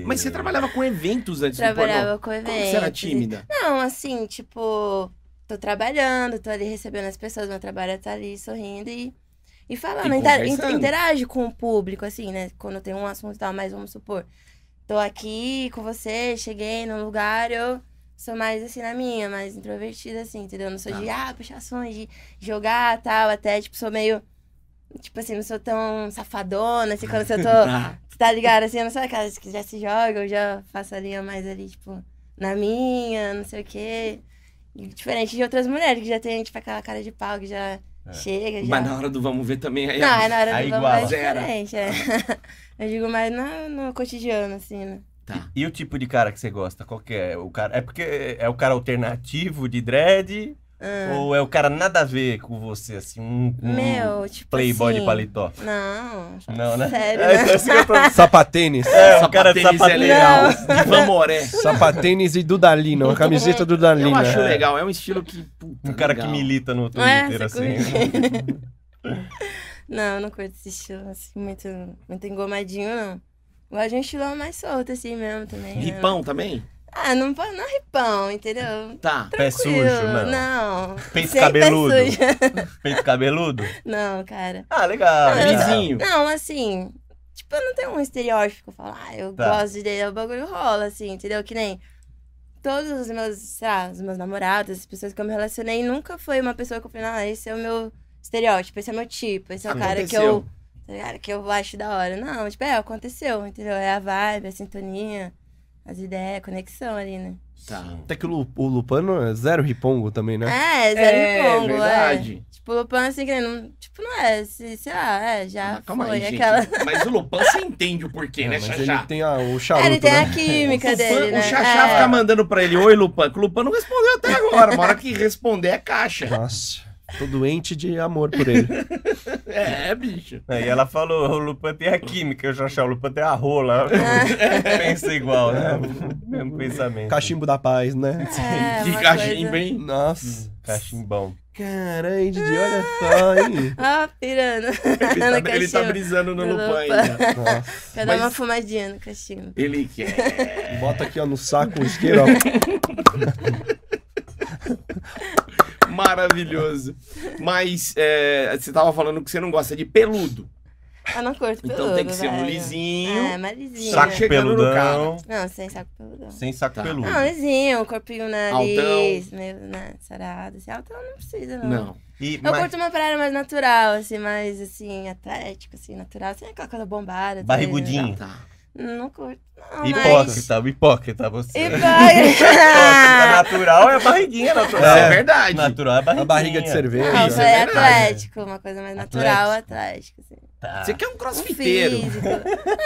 Mas você trabalhava com eventos antes do pornô? Trabalhava com Como eventos. que você era tímida? Não, assim, tipo, tô trabalhando, tô ali recebendo as pessoas, meu trabalho é estar ali sorrindo e, e falando, E inter, interage com o público, assim, né? Quando tem um assunto e tal, mas vamos supor, tô aqui com você, cheguei num lugar, eu sou mais assim na minha, mais introvertida, assim, entendeu? Não sou de, ah, puxações, de jogar tal, até, tipo, sou meio. Tipo assim, não sou tão safadona, assim, quando eu tô Tá. tá ligado? Assim, eu não sou aquelas que já se jogam, eu já faço ali eu mais ali, tipo, na minha, não sei o quê. Diferente de outras mulheres que já tem, tipo, aquela cara de pau que já chega, já. Mas na hora do vamos ver também aí. Não, é na hora Aí do vamos iguala. é diferente, é. Eu digo mais no, no cotidiano, assim, né? Tá. E o tipo de cara que você gosta? Qual que é? O cara, é porque é o cara alternativo de dread? Ah, Ou é o cara nada a ver com você, assim, um, um Meu, tipo playboy assim, de paletó? Não, Não, né? sério, É, né? eu tô- Sapatênis. É, o cara de Sapatênis é legal. De Vamoré. Sapatênis e Dudalina. Uma camiseta Eu Dudalina. acho é. legal, é um estilo que. Puta, Um cara legal. que milita no é? Twitter, Você assim. Não, não curto esse estilo, assim, muito, muito engomadinho, não. Gosto de um estilão mais solto, assim mesmo, também. né? Ripão também? Ah, não, pô- não ripão, entendeu? Tá. Pé sujo, Tranquilo, não. Não. Peito Sem pé cabeludo. sujo. Peito cabeludo? Não, cara. Ah, legal. Não. Lisinho. Não, assim, tipo, eu não tenho um estereótipo que eu falo, ah, eu Tá. gosto de o bagulho rola, assim, entendeu? Que nem todos os meus, sei lá, os meus namorados, as pessoas que eu me relacionei, nunca foi uma pessoa que eu falei, ah, esse é o meu estereótipo, esse é o meu tipo, esse é o cara que eu, tá ligado? que eu acho da hora. Não, tipo, é, aconteceu, entendeu? É a vibe, a sintonia, as ideias, a conexão ali, né? Tá. Até que o, o Lupano é zero ripongo também, né? É, zero É, pongo, verdade. é. Tipo, o Lupan, assim, que não, tipo, não é, se- sei lá, é, já Ah, Calma foi aí, gente. aquela... Mas o Lupan, você entende o porquê, É, né, Xaxá? ele tem a- o charuto, ele tem né? a química o, dele, né? o Xaxá É. fica mandando pra ele, oi, Lupan, que o Lupan não respondeu até agora. Uma hora que responder é caixa. Nossa, tô doente de amor por ele. É, bicho. Aí ela falou, o Lupan tem a química, eu já achei o Lupan tem a rola. Pensa igual, né? Mesmo pensamento. Cachimbo da paz, né? É, que cachimbo, coisa- hein? Nossa. Cachimbão. Caralho, Didi, olha só, hein? Ah, pirando. Ele tá, no ele tá brisando no Do Lupan ainda. Nossa. Quer dar uma fumadinha no cachimbo. Ele quer. Bota aqui, ó, no saco o isqueiro, ó. Maravilhoso. Mas é, você tava falando que você não gosta de peludo. Eu não curto peludo, Então tem que ser um velho. lisinho. É, mais lisinho. Saco né? peludão. Não, sem saco peludão. Sem saco Tá. peludo. Não, lisinho, um corpinho nariz, Altão. meio, né, sarado. Assim, altão não precisa, não. Não. E, Eu mas- curto uma praia mais natural, assim, mais, assim, atlético, assim, natural. Sem aquela coisa bombada. Barrigudinho. Tá. Não curto, não, Hipócrita, hipócrita você. Hipócrita. Hipócrita natural é a barriguinha natural. É, É. verdade. Natural é a A barriguinha. barriga de cerveja. Não, Isso é verdade. atlético, uma coisa mais natural, Atlético. assim. Tá. Você quer um Um crossfiteiro. físico.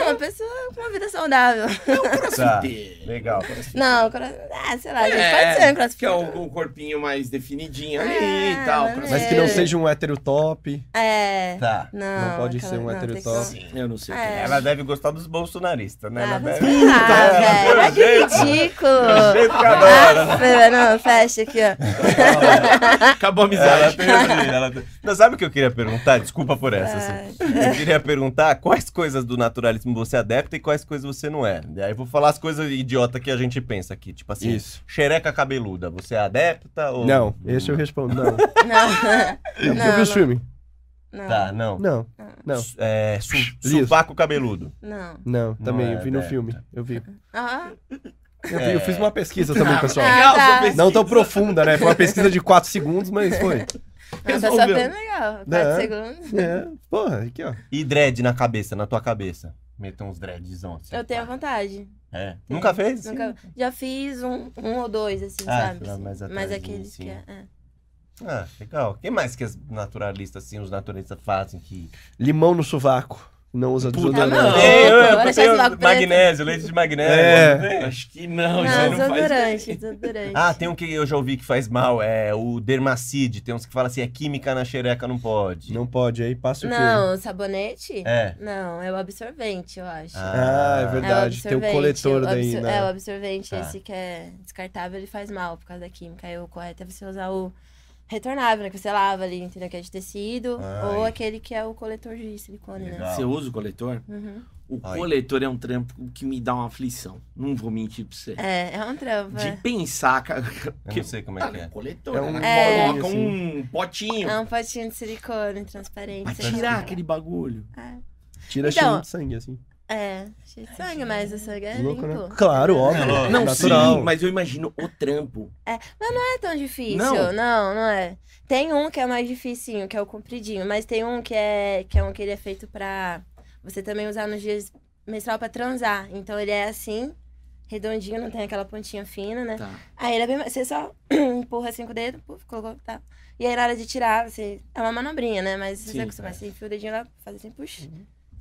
Não, uma pessoa com uma vida saudável. Tá. Crossfiteiro. Legal. Não, cro- ah, sei lá, gente, É, pode ser um crossfit. Que é o, o corpinho mais definidinho ali É, e tal. Mas que não seja um hétero top. É. Tá. Não, Não pode ser um não, hétero que top. um- Eu não sei que É. é. Ela deve gostar dos bolsonaristas, né? Ah, Ela deve... ferrar, É, velho. Olha que ridículo. jeito que adora? Ah, velho, não, fecha aqui, ó. Acabou a Ela amizade. tem, ela tem- Não, sabe o que eu queria perguntar? Desculpa por essa. assim. Eu queria perguntar quais coisas do naturalismo você adepta e quais coisas você não é. E aí eu vou falar as coisas idiota que a gente pensa aqui. Tipo assim, Isso. xereca cabeluda. Você é adepta ou... Não, esse eu respondo. Não. Não, Eu Não, vi os não. Não. Tá, não. Não, não, É, su Liso. supaco cabeludo. Não. não. Também, Não é eu vi no adepta. filme. Eu vi. Ah, Eu, vi, eu fiz uma pesquisa também, pessoal. Ah, Legal, tá. sua pesquisa. Não tão profunda, né? Foi uma pesquisa de 4 segundos, mas foi. pessoa Resolveu. bem legal. Quatro É. segundos. É, porra, aqui, ó. E dread na cabeça, na tua cabeça. Meta uns dreadzão assim. Eu tenho pá. vontade. É. Nunca fez? Nunca... Já fiz um, um ou dois, assim, Ah, sabe? assim. mais Mas aqueles sim. que é. Ah, legal. O que mais que as naturalistas, assim, os naturalistas fazem que... Limão no sovaco. Não usa Puta, desodorante. não. Tem, eu, eu tenho sovaco preto. magnésio, leite de magnésio. É. não? Acho que não, Não, isso aí não faz. desodorante, desodorante. Ah, tem um que eu já ouvi que faz mal, é o dermacide. Tem uns que falam assim, é química na xereca, não pode. Não pode, aí passa o quê? Não, sabonete? É. Não, é o absorvente, eu acho. Ah, é É o verdade. Tem o coletor o daí, né? É, o absorvente, Tá. esse que é descartável, ele faz mal por causa da química. Aí o correto é você usar o retornável, né? Que você lava ali, entendeu? Que é de tecido. Ai. Ou aquele que é o coletor de silicone, né? Legal. Você usa o coletor? Uhum. O Ai. coletor é um trampo que me dá uma aflição. Não vou mentir pra você. É, é um trampo. De é. pensar, cara. Eu não sei como é que é. coletor, É um né? É. Coloca assim. um potinho É um potinho de silicone transparente. tirar aquele bagulho. É. Tira Então, cheio de sangue, assim. É, cheio de sangue, mas o sangue é Louco, limpo. né? Claro, óbvio. É, Não, natural. sim, mas eu imagino o trampo. Não é tão difícil. Não? Não? não, é. Tem um que é mais dificinho, que é o compridinho, mas tem um que é que é um que ele é feito pra você também usar nos dias menstrual pra transar. Então ele é assim, redondinho, não tem aquela pontinha fina, né? Tá. Aí ele é bem, você só empurra assim com o dedo, puf, colocou, tá. E aí na hora de tirar, você é uma manobrinha, né? Mas se você acostuma, você enfia o dedinho lá, faz assim, puxa.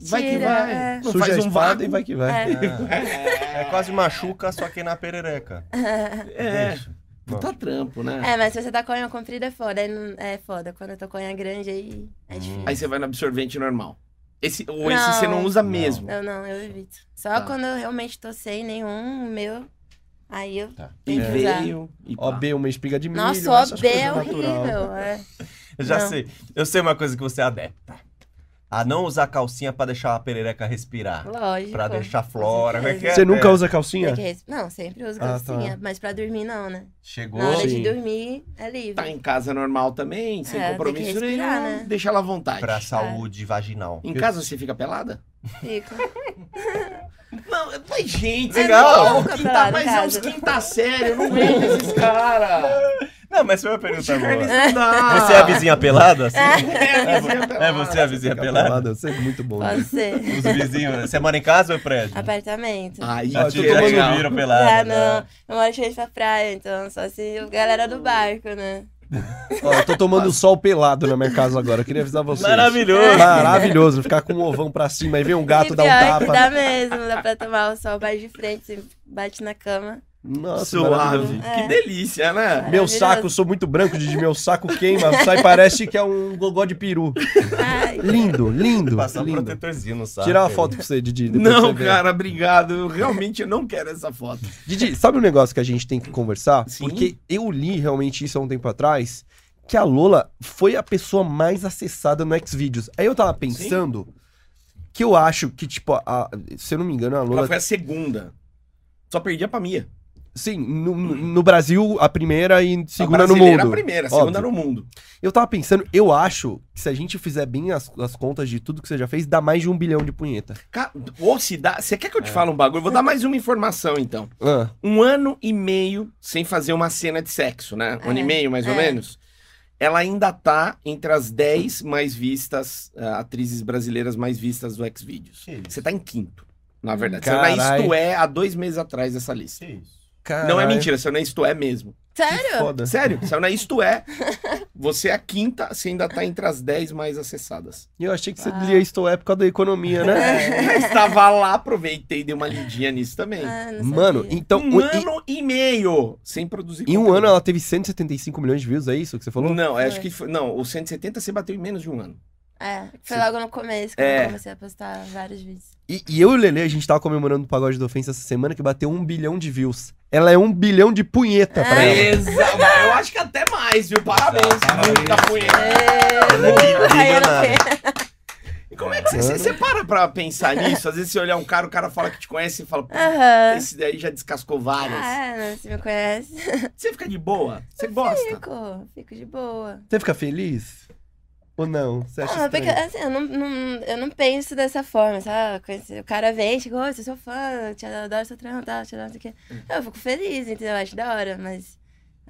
Vai que vai. é. Não Suja faz a um espada vago. e vai que vai. Ah, é quase machuca, só que na perereca. É. Puta trampo, né? É, mas se você tá com a unha comprida é foda, aí não, é foda. Quando eu tô com a unha grande, aí é Hum. difícil. Aí você vai no absorvente normal. Esse, ou esse você não Não. usa Não. mesmo. Não, não, eu evito. Só Tá. quando eu realmente tô sem nenhum meu, aí eu Tá. E veio. E. OB, uma espiga de milho. Nossa, o OB é horrível. É. Eu já Não. sei. Eu sei uma coisa que você é adepta. A não usar calcinha pra deixar a perereca respirar. Lógico. Pra deixar flora. Como é é? Você nunca É. usa calcinha? Res- Não, sempre uso Ah, calcinha, tá. mas pra dormir não, né? Chegou. Na hora Sim. de dormir é livre. Tá em casa normal também, sem É, tem que compromisso respirar, nenhum. né? Deixa ela à vontade. Pra saúde vaginal. Em casa você fica pelada? Fico. Não, mas gente, Legal. quinta, mas é cara. uns quinta série, eu não vejo esses caras. Não, mas foi uma pergunta boa. Não. Você é a vizinha pelada, assim? É, a vizinha É você a vizinha pelada? Pelada, Você é muito bom. Pode ser. Os vizinhos. Você mora em casa ou é prédio? Apartamento. Aí, Ah, A já viram pelada. Ah, não. né? Eu moro cheio pra praia, então só se o galera do barco, né? Ó, eu tô tomando sol pelado na minha casa agora. eu Queria avisar vocês. Maravilhoso. Maravilhoso. Ficar com um ovão pra cima e ver um gato e dar um que tapa. dá mesmo, dá pra tomar o sol bate de frente, você bate na cama. Nossa, Suave. maravilhoso. Que É. delícia, né? Meu saco, eu sou muito branco, Didi. Meu saco queima. Sai, parece que é um gogó de peru. Ai, Lindo, lindo. Passar um lindo. protetorzinho no saco. Tirar uma foto pra você, Didi. Não, você cara, obrigado. Eu realmente não quero essa foto. Didi, sabe um negócio que a gente tem que conversar? Sim. Porque eu li realmente isso há um tempo atrás, que a Lola foi a pessoa mais acessada no Xvideos. Aí eu tava pensando que eu acho que, tipo, a- se eu não me engano, a Ela Lola... foi a segunda. Só perdia pra Mia. Sim, no, no Brasil, a primeira e segunda a no mundo. a primeira, a Óbvio. segunda no mundo. Eu tava pensando, eu acho que se a gente fizer bem as, as contas de tudo que você já fez, dá mais de um bilhão de punheta. Ca- Ou se dá. Você quer que eu É. te fale um bagulho? Eu Vou dar mais uma informação, então. Ah, Um ano e meio sem fazer uma cena de sexo, né? Um ano e É, meio, mais ou é. menos. Ela ainda tá entre as 10 mais vistas, ah, atrizes brasileiras mais vistas do Xvideos. Você tá em quinto, na verdade. Saiu na. Isto É há dois meses atrás dessa lista. Que isso? Caralho, Não é mentira, saiu na Isto É mesmo. sério? Foda. Sério, saiu na Isto É. Você é a quinta, você ainda tá entre as 10 mais acessadas. E eu achei que você Ah. lia isto é por causa da economia, né? Eu estava lá, aproveitei e dei uma lidinha nisso também. Ah, Mano, então... um ano e meio sem produzir Em um ano ela teve 175 milhões de views, é isso que você falou? Não, acho Foi. que foi. Não, o 170 você bateu em menos de um ano. É, foi Sim. logo no começo que É. eu comecei a postar vários vídeos. E, e eu e o Lele, a gente tava comemorando o Pagode da Ofensa essa semana que bateu um bilhão de views. Ela é um bilhão de punheta pra ela. Exato. Eu acho que até mais, viu? Parabéns. Muita punheta. É bilionária. E como é que você, você, você para pra pensar nisso? Às vezes você olhar um cara, o cara fala que te conhece e fala, "Pô, Aham. esse daí já descascou várias. Ah, é, né? Você me conhece? Você fica de boa? Você gosta? Fico, fico de boa. Você fica feliz? Ou não? Você acha Ah, porque assim, eu não, não, eu não penso dessa forma, sabe? Conheci- O cara vem, chegou, oi, sou seu fã, te adoro seu trampo, tal, te adoro, não sei o quê. Eu fico feliz, entendeu? Eu acho da hora, mas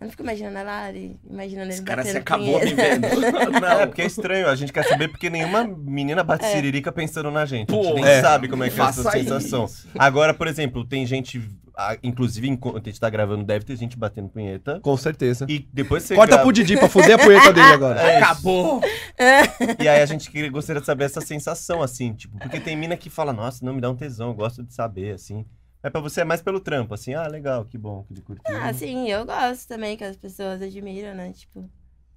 eu não fico imaginando a Lari, imaginando ele Esse cara se acabou me vendo. É, Não, porque é estranho, a gente quer saber porque nenhuma menina bate É. siririca pensando na gente. a Pô, gente nem é. sabe como é que é essa sensação. isso. Agora, por exemplo, tem gente, ah, inclusive enquanto a gente tá gravando, deve ter gente batendo punheta. Com certeza. E depois você Corta grava- pro Didi pra fuder a punheta dele agora. É. Acabou. E aí a gente gostaria de saber essa sensação, assim, tipo, porque tem mina que fala, nossa, não me dá um tesão, eu gosto de saber, assim. Mas pra você é mais pelo trampo, assim, ah, legal, que bom que ele curtiu. Ah, sim, eu gosto também que as pessoas admiram, né? Tipo,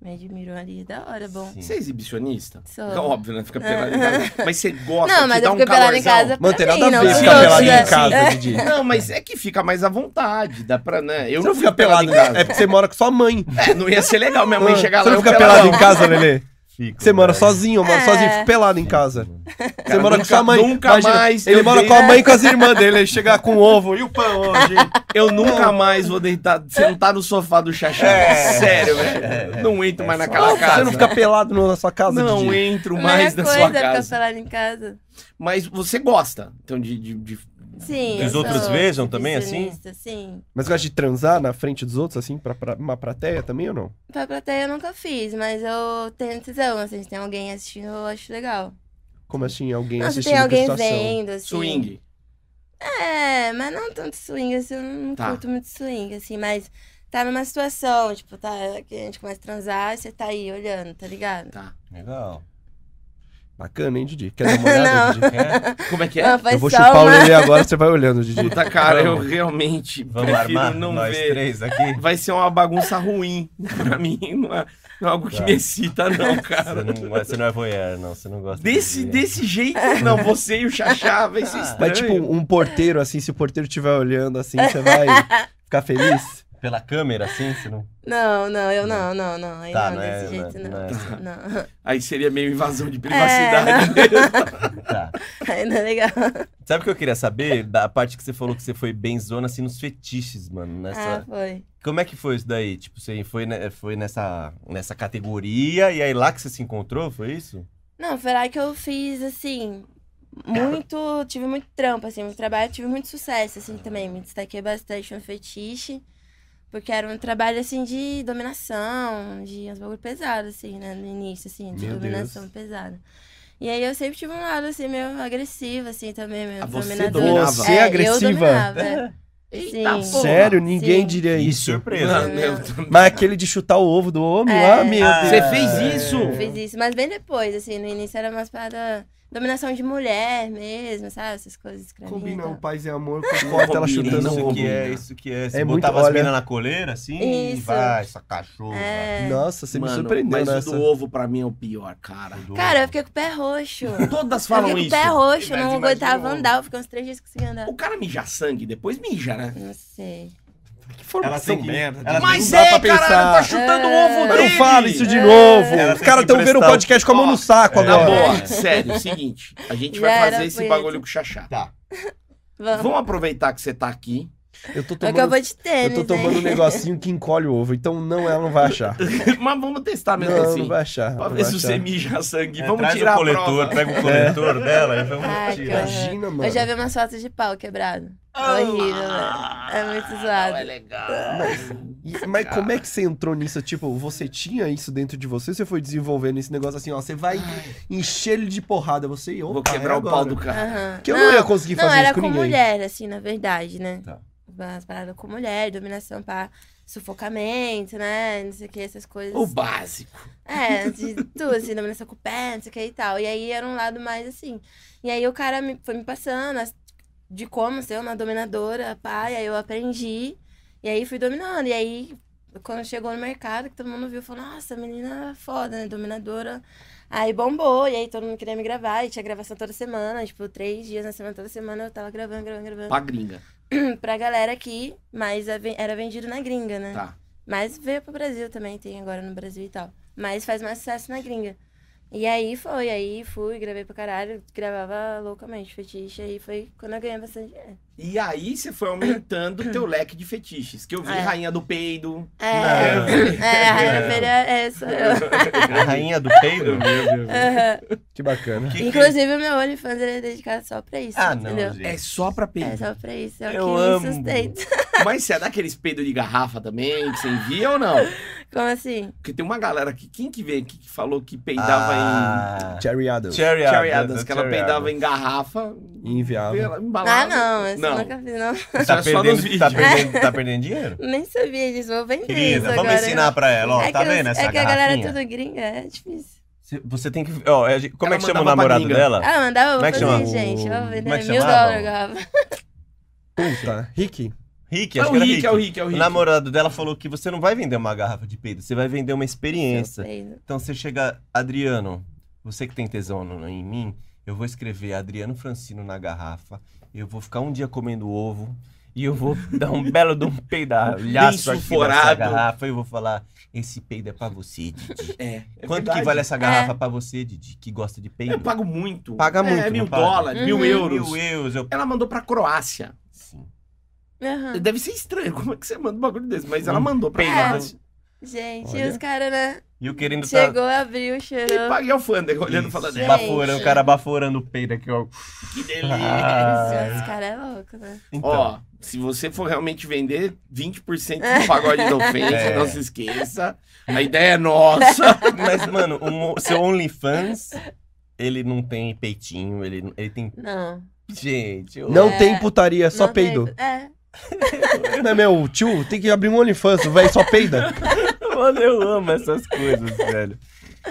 me admiram ali, da hora, bom. Sim. Você é exibicionista? Sou. É óbvio, né? Fica pelado em casa. Mas você gosta Não, de mas dar eu um fico pelado em calorzão? casa Mano, tem nada a não ver ficar pelado em casa, Didi. Não, mas é que fica mais à vontade. Dá pra, né? Eu Você não não fica fico pelado em casa. É porque você mora com sua mãe. É, não ia ser legal minha mãe Ah, chegar lá Você não eu fica pelado em casa, Lelê? Fico, Você mora velho. sozinho, eu moro É. sozinho, fico pelado em casa. Você Cara, mora com nunca- sua mãe. nunca mais Ele mora dei- com a mãe e com as irmãs dele. Ele chegar com ovo e o pão hoje. Eu nunca mais vou deitar, sentar no sofá do Xaxá. É. Sério, velho. não entro mais naquela Não, casa. Você não fica pelado na sua casa, Não Didi? entro mais na coisa sua é ficar casa. pelado em casa. Mas você gosta, então, de... de, de- Sim. Os outros vejam também, assim? Sim. Mas gosta de transar na frente dos outros, assim, pra, pra uma plateia também ou não? Pra plateia eu nunca fiz, mas eu tenho tesão, assim, se tem alguém assistindo, eu acho legal. Como assim, alguém se assistindo tem alguém vendo, assim. swing. É, mas não tanto swing, assim, eu não Tá. curto muito swing, assim, mas tá numa situação, tipo, tá, que a gente começa a transar e você tá aí olhando, tá ligado? Tá. Legal. Bacana, hein, Didi? Quer dar uma olhada, Didi? É? Como é que é? Não, Eu vou chupar o uma... Lelê agora, você vai olhando, Didi. Puta, cara, eu realmente Vamos prefiro armar não nós ver. três aqui? Vai ser uma bagunça ruim pra mim. Não é, não é algo que Tá. me excita, não, Você cara. não, você não é voyeur, não. Você não gosta Desse, de... desse jeito, não. Você e o Xaxá vai ser estranho. Mas tipo, um porteiro, assim, se o porteiro estiver olhando, assim, você vai ficar feliz? Pela câmera, assim, você não... Não, não, eu não, não, não, aí Tá, não, não é- desse não é- jeito, não não. é Não, Aí seria meio invasão de É, privacidade. Tá. aí não é legal. Sabe o que eu queria saber? Da parte que você falou que você foi benzona, assim, nos fetiches, mano. Ah, Nessa... foi. Como é que foi isso daí? Tipo, você foi, foi nessa, nessa categoria e aí lá que você se encontrou, foi isso? Não, foi lá que eu fiz, assim, muito. Tive muito trampo, assim, muito trabalho, tive muito sucesso, assim, também. Me destaquei bastante no fetiche. Porque era um trabalho, assim, de dominação, de uns bagulho pesado, assim, né? No início, assim, de Meu dominação pesada. E aí eu sempre tive um lado, assim, meio agressivo, assim, também, meio Ah, você dominador. dominava? Você É, é agressiva? Eu dominava, é. Eita, Sim. porra. Sério? Ninguém Sim. diria Que isso. surpresa. Não, eu tô- Mas aquele de chutar o ovo do homem É. lá, meu Ah, Deus. Você fez isso? Eu fiz isso, mas bem depois, assim, no início era umas paradas. Dominação de mulher mesmo, sabe? Essas coisas escravinhas. e Combina o paz e amor com corta ela chutando o Isso que é, isso que é. Você É muito- botava as olha- na coleira, assim, e Isso. vai, essa cachorra. É. Nossa, você me Mano, surpreendeu mas nessa. o do ovo pra mim é o pior, cara. Cara, eu fiquei com o pé roxo. Todas Eu falam fiquei com o isso. pé roxo, eu Mas não aguentava o andar, eu fiquei uns três dias sem andar. O cara mija sangue, depois mija, né? Não sei. Ela tem que- merda. ela Mas não dá é, pra cara, pensar. tá chutando o É. ovo Mas dele. não fala isso de É. novo. Ela Os tem caras que estão vendo o podcast com a mão no saco É. Na agora. boa, sério, seguinte. A gente vai Já fazer esse bagulho com o Xaxá. Tá. Vamos. Vamos aproveitar que você tá aqui. Eu tô É tomando, eu vou de eu tênis, tô tomando um hein? negocinho que encolhe o ovo, então não, ela não vai achar. Mas vamos testar mesmo Não, assim. não vai achar. Pra não ver se você mija sangue. É, vamos tirar o a coletor, prova. pega o coletor dela e vamos Ai, tirar. Imagina, mano. Eu já vi umas fotos de pau quebrado. Horrível, velho. É muito zoado. Não é legal. E- mas como é que você entrou nisso? Tipo, você tinha isso dentro de você? Você foi desenvolvendo esse negócio assim, ó, você vai encher ele de porrada, você e Vou quebrar o pau do cara. Aham. Que eu não, ia conseguir Não, fazer era isso com, com ninguém. mulher, assim, na verdade, né? Tá. As paradas com mulher, dominação pra sufocamento, né? Não sei o que, essas coisas. O básico. É, de tudo, assim, dominação com o pé, não sei o que e tal. E aí era um lado mais assim. E aí o cara me, foi me passando as- de como ser uma dominadora, pá, e aí eu aprendi. E aí fui dominando. E aí, quando chegou no mercado, que todo mundo viu, falou, nossa, menina foda, né? Dominadora. Aí bombou, e aí todo mundo queria me gravar, e tinha gravação toda semana, tipo, três dias na semana, toda semana eu tava gravando, gravando, gravando. Pra gringa. Pra galera aqui, mas é era vendido na gringa, né? Tá. Mas veio pro Brasil também, tem agora no Brasil e tal. Mas faz mais sucesso na gringa. E aí foi, aí fui, gravei pra caralho, gravava loucamente fetiche, aí foi quando eu ganhei bastante dinheiro. E aí você foi aumentando o teu leque de fetiches. Que eu vi É. Rainha do Peido. É, Não. é, a Rainha Feira é sou eu. A rainha do peido? Aham. Que bacana. Que- Inclusive o meu OnlyFans ele é dedicado só pra isso, Ah, não, entendeu? gente. É só pra É peido. só pra isso, é o Eu que amo. me sustenta. Mas você é daqueles peidos de garrafa também, que você envia ou não? Como assim? Porque tem uma galera aqui, quem que veio aqui que falou que peidava Ah, Cherry Adams. Cherry em Cherry Adams, que ela peidava em garrafa. Enviava. pela- Ah, não, eu Não. nunca fiz, não. Isso Tá é só nos perdendo, tá, perdendo, tá perdendo dinheiro? Nem sabia disso, vou vender isso Querida, vamos agora. ensinar pra ela, ó. é tá que, vendo os- essa É que a galera é tudo gringa, é difícil. Cê- Você tem que. Ó, é- como Ela é que chama o namorado dela? Ah, mandava, Como é que chama? gente. Vou Como é vender que mil dólares, garrafa. Puta, Rick. Rick, É acho o que era Rick, Rick. é o Rick, é o O Rick. namorado dela falou que você não vai vender uma garrafa de peido, você vai vender uma experiência. Então você chega, Adriano, você que tem tesão no- em mim, eu vou escrever Adriano Francino na garrafa, eu vou ficar um dia comendo ovo e eu vou dar um belo de um peidalhaço aqui nessa garrafa e eu vou falar, esse peido é pra você, Didi. É, é Quanto verdade. que vale essa garrafa pra você, Didi, que gosta de peido? Eu pago muito. Paga É, muito, mil não paga? dólares, mil Uhum. euros. Mil euros, eu... Ela mandou pra Croácia. Sim. Aham. Deve ser estranho, como é que você manda um bagulho desse? Mas ela Um mandou pra peido. Croácia. Gente, Olha. e os caras, né? E eu querendo tá Chegou, abriu, E cheirou. paguei alfândega, olhando e Isso. falando, é, baforando, o cara baforando o peido aqui, ó. que delícia. Ah. Os caras é louco, né? Então, Ó, se você for realmente vender 20% do pagode da ofensa, É. não se esqueça. A ideia é nossa. Mas, mano, o mo- seu OnlyFans, ele não tem peitinho, ele, ele tem. Não. Gente, eu... Não É. tem putaria, só não tem- peido. É. Não é meu tio? Tem que abrir um OnlyFans, o velho só peida. Mano, eu amo essas coisas, velho.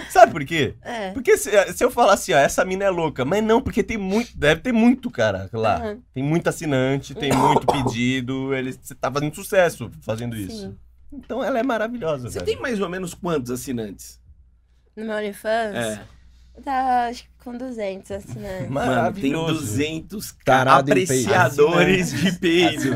Sabe por quê? É. Porque se, se eu falar assim, ó, essa mina é louca, mas não, porque tem muito, deve ter muito, cara, lá. Uhum. Tem muito assinante, tem muito pedido, ele, você tá fazendo sucesso fazendo isso. Sim. Então ela é maravilhosa, Você velho. tem mais ou menos quantos assinantes? No meu OnlyFans, É. tá acho que com 200 assinantes. Mano, tem Maravilhoso. 200 Tarado peido. apreciadores de peido.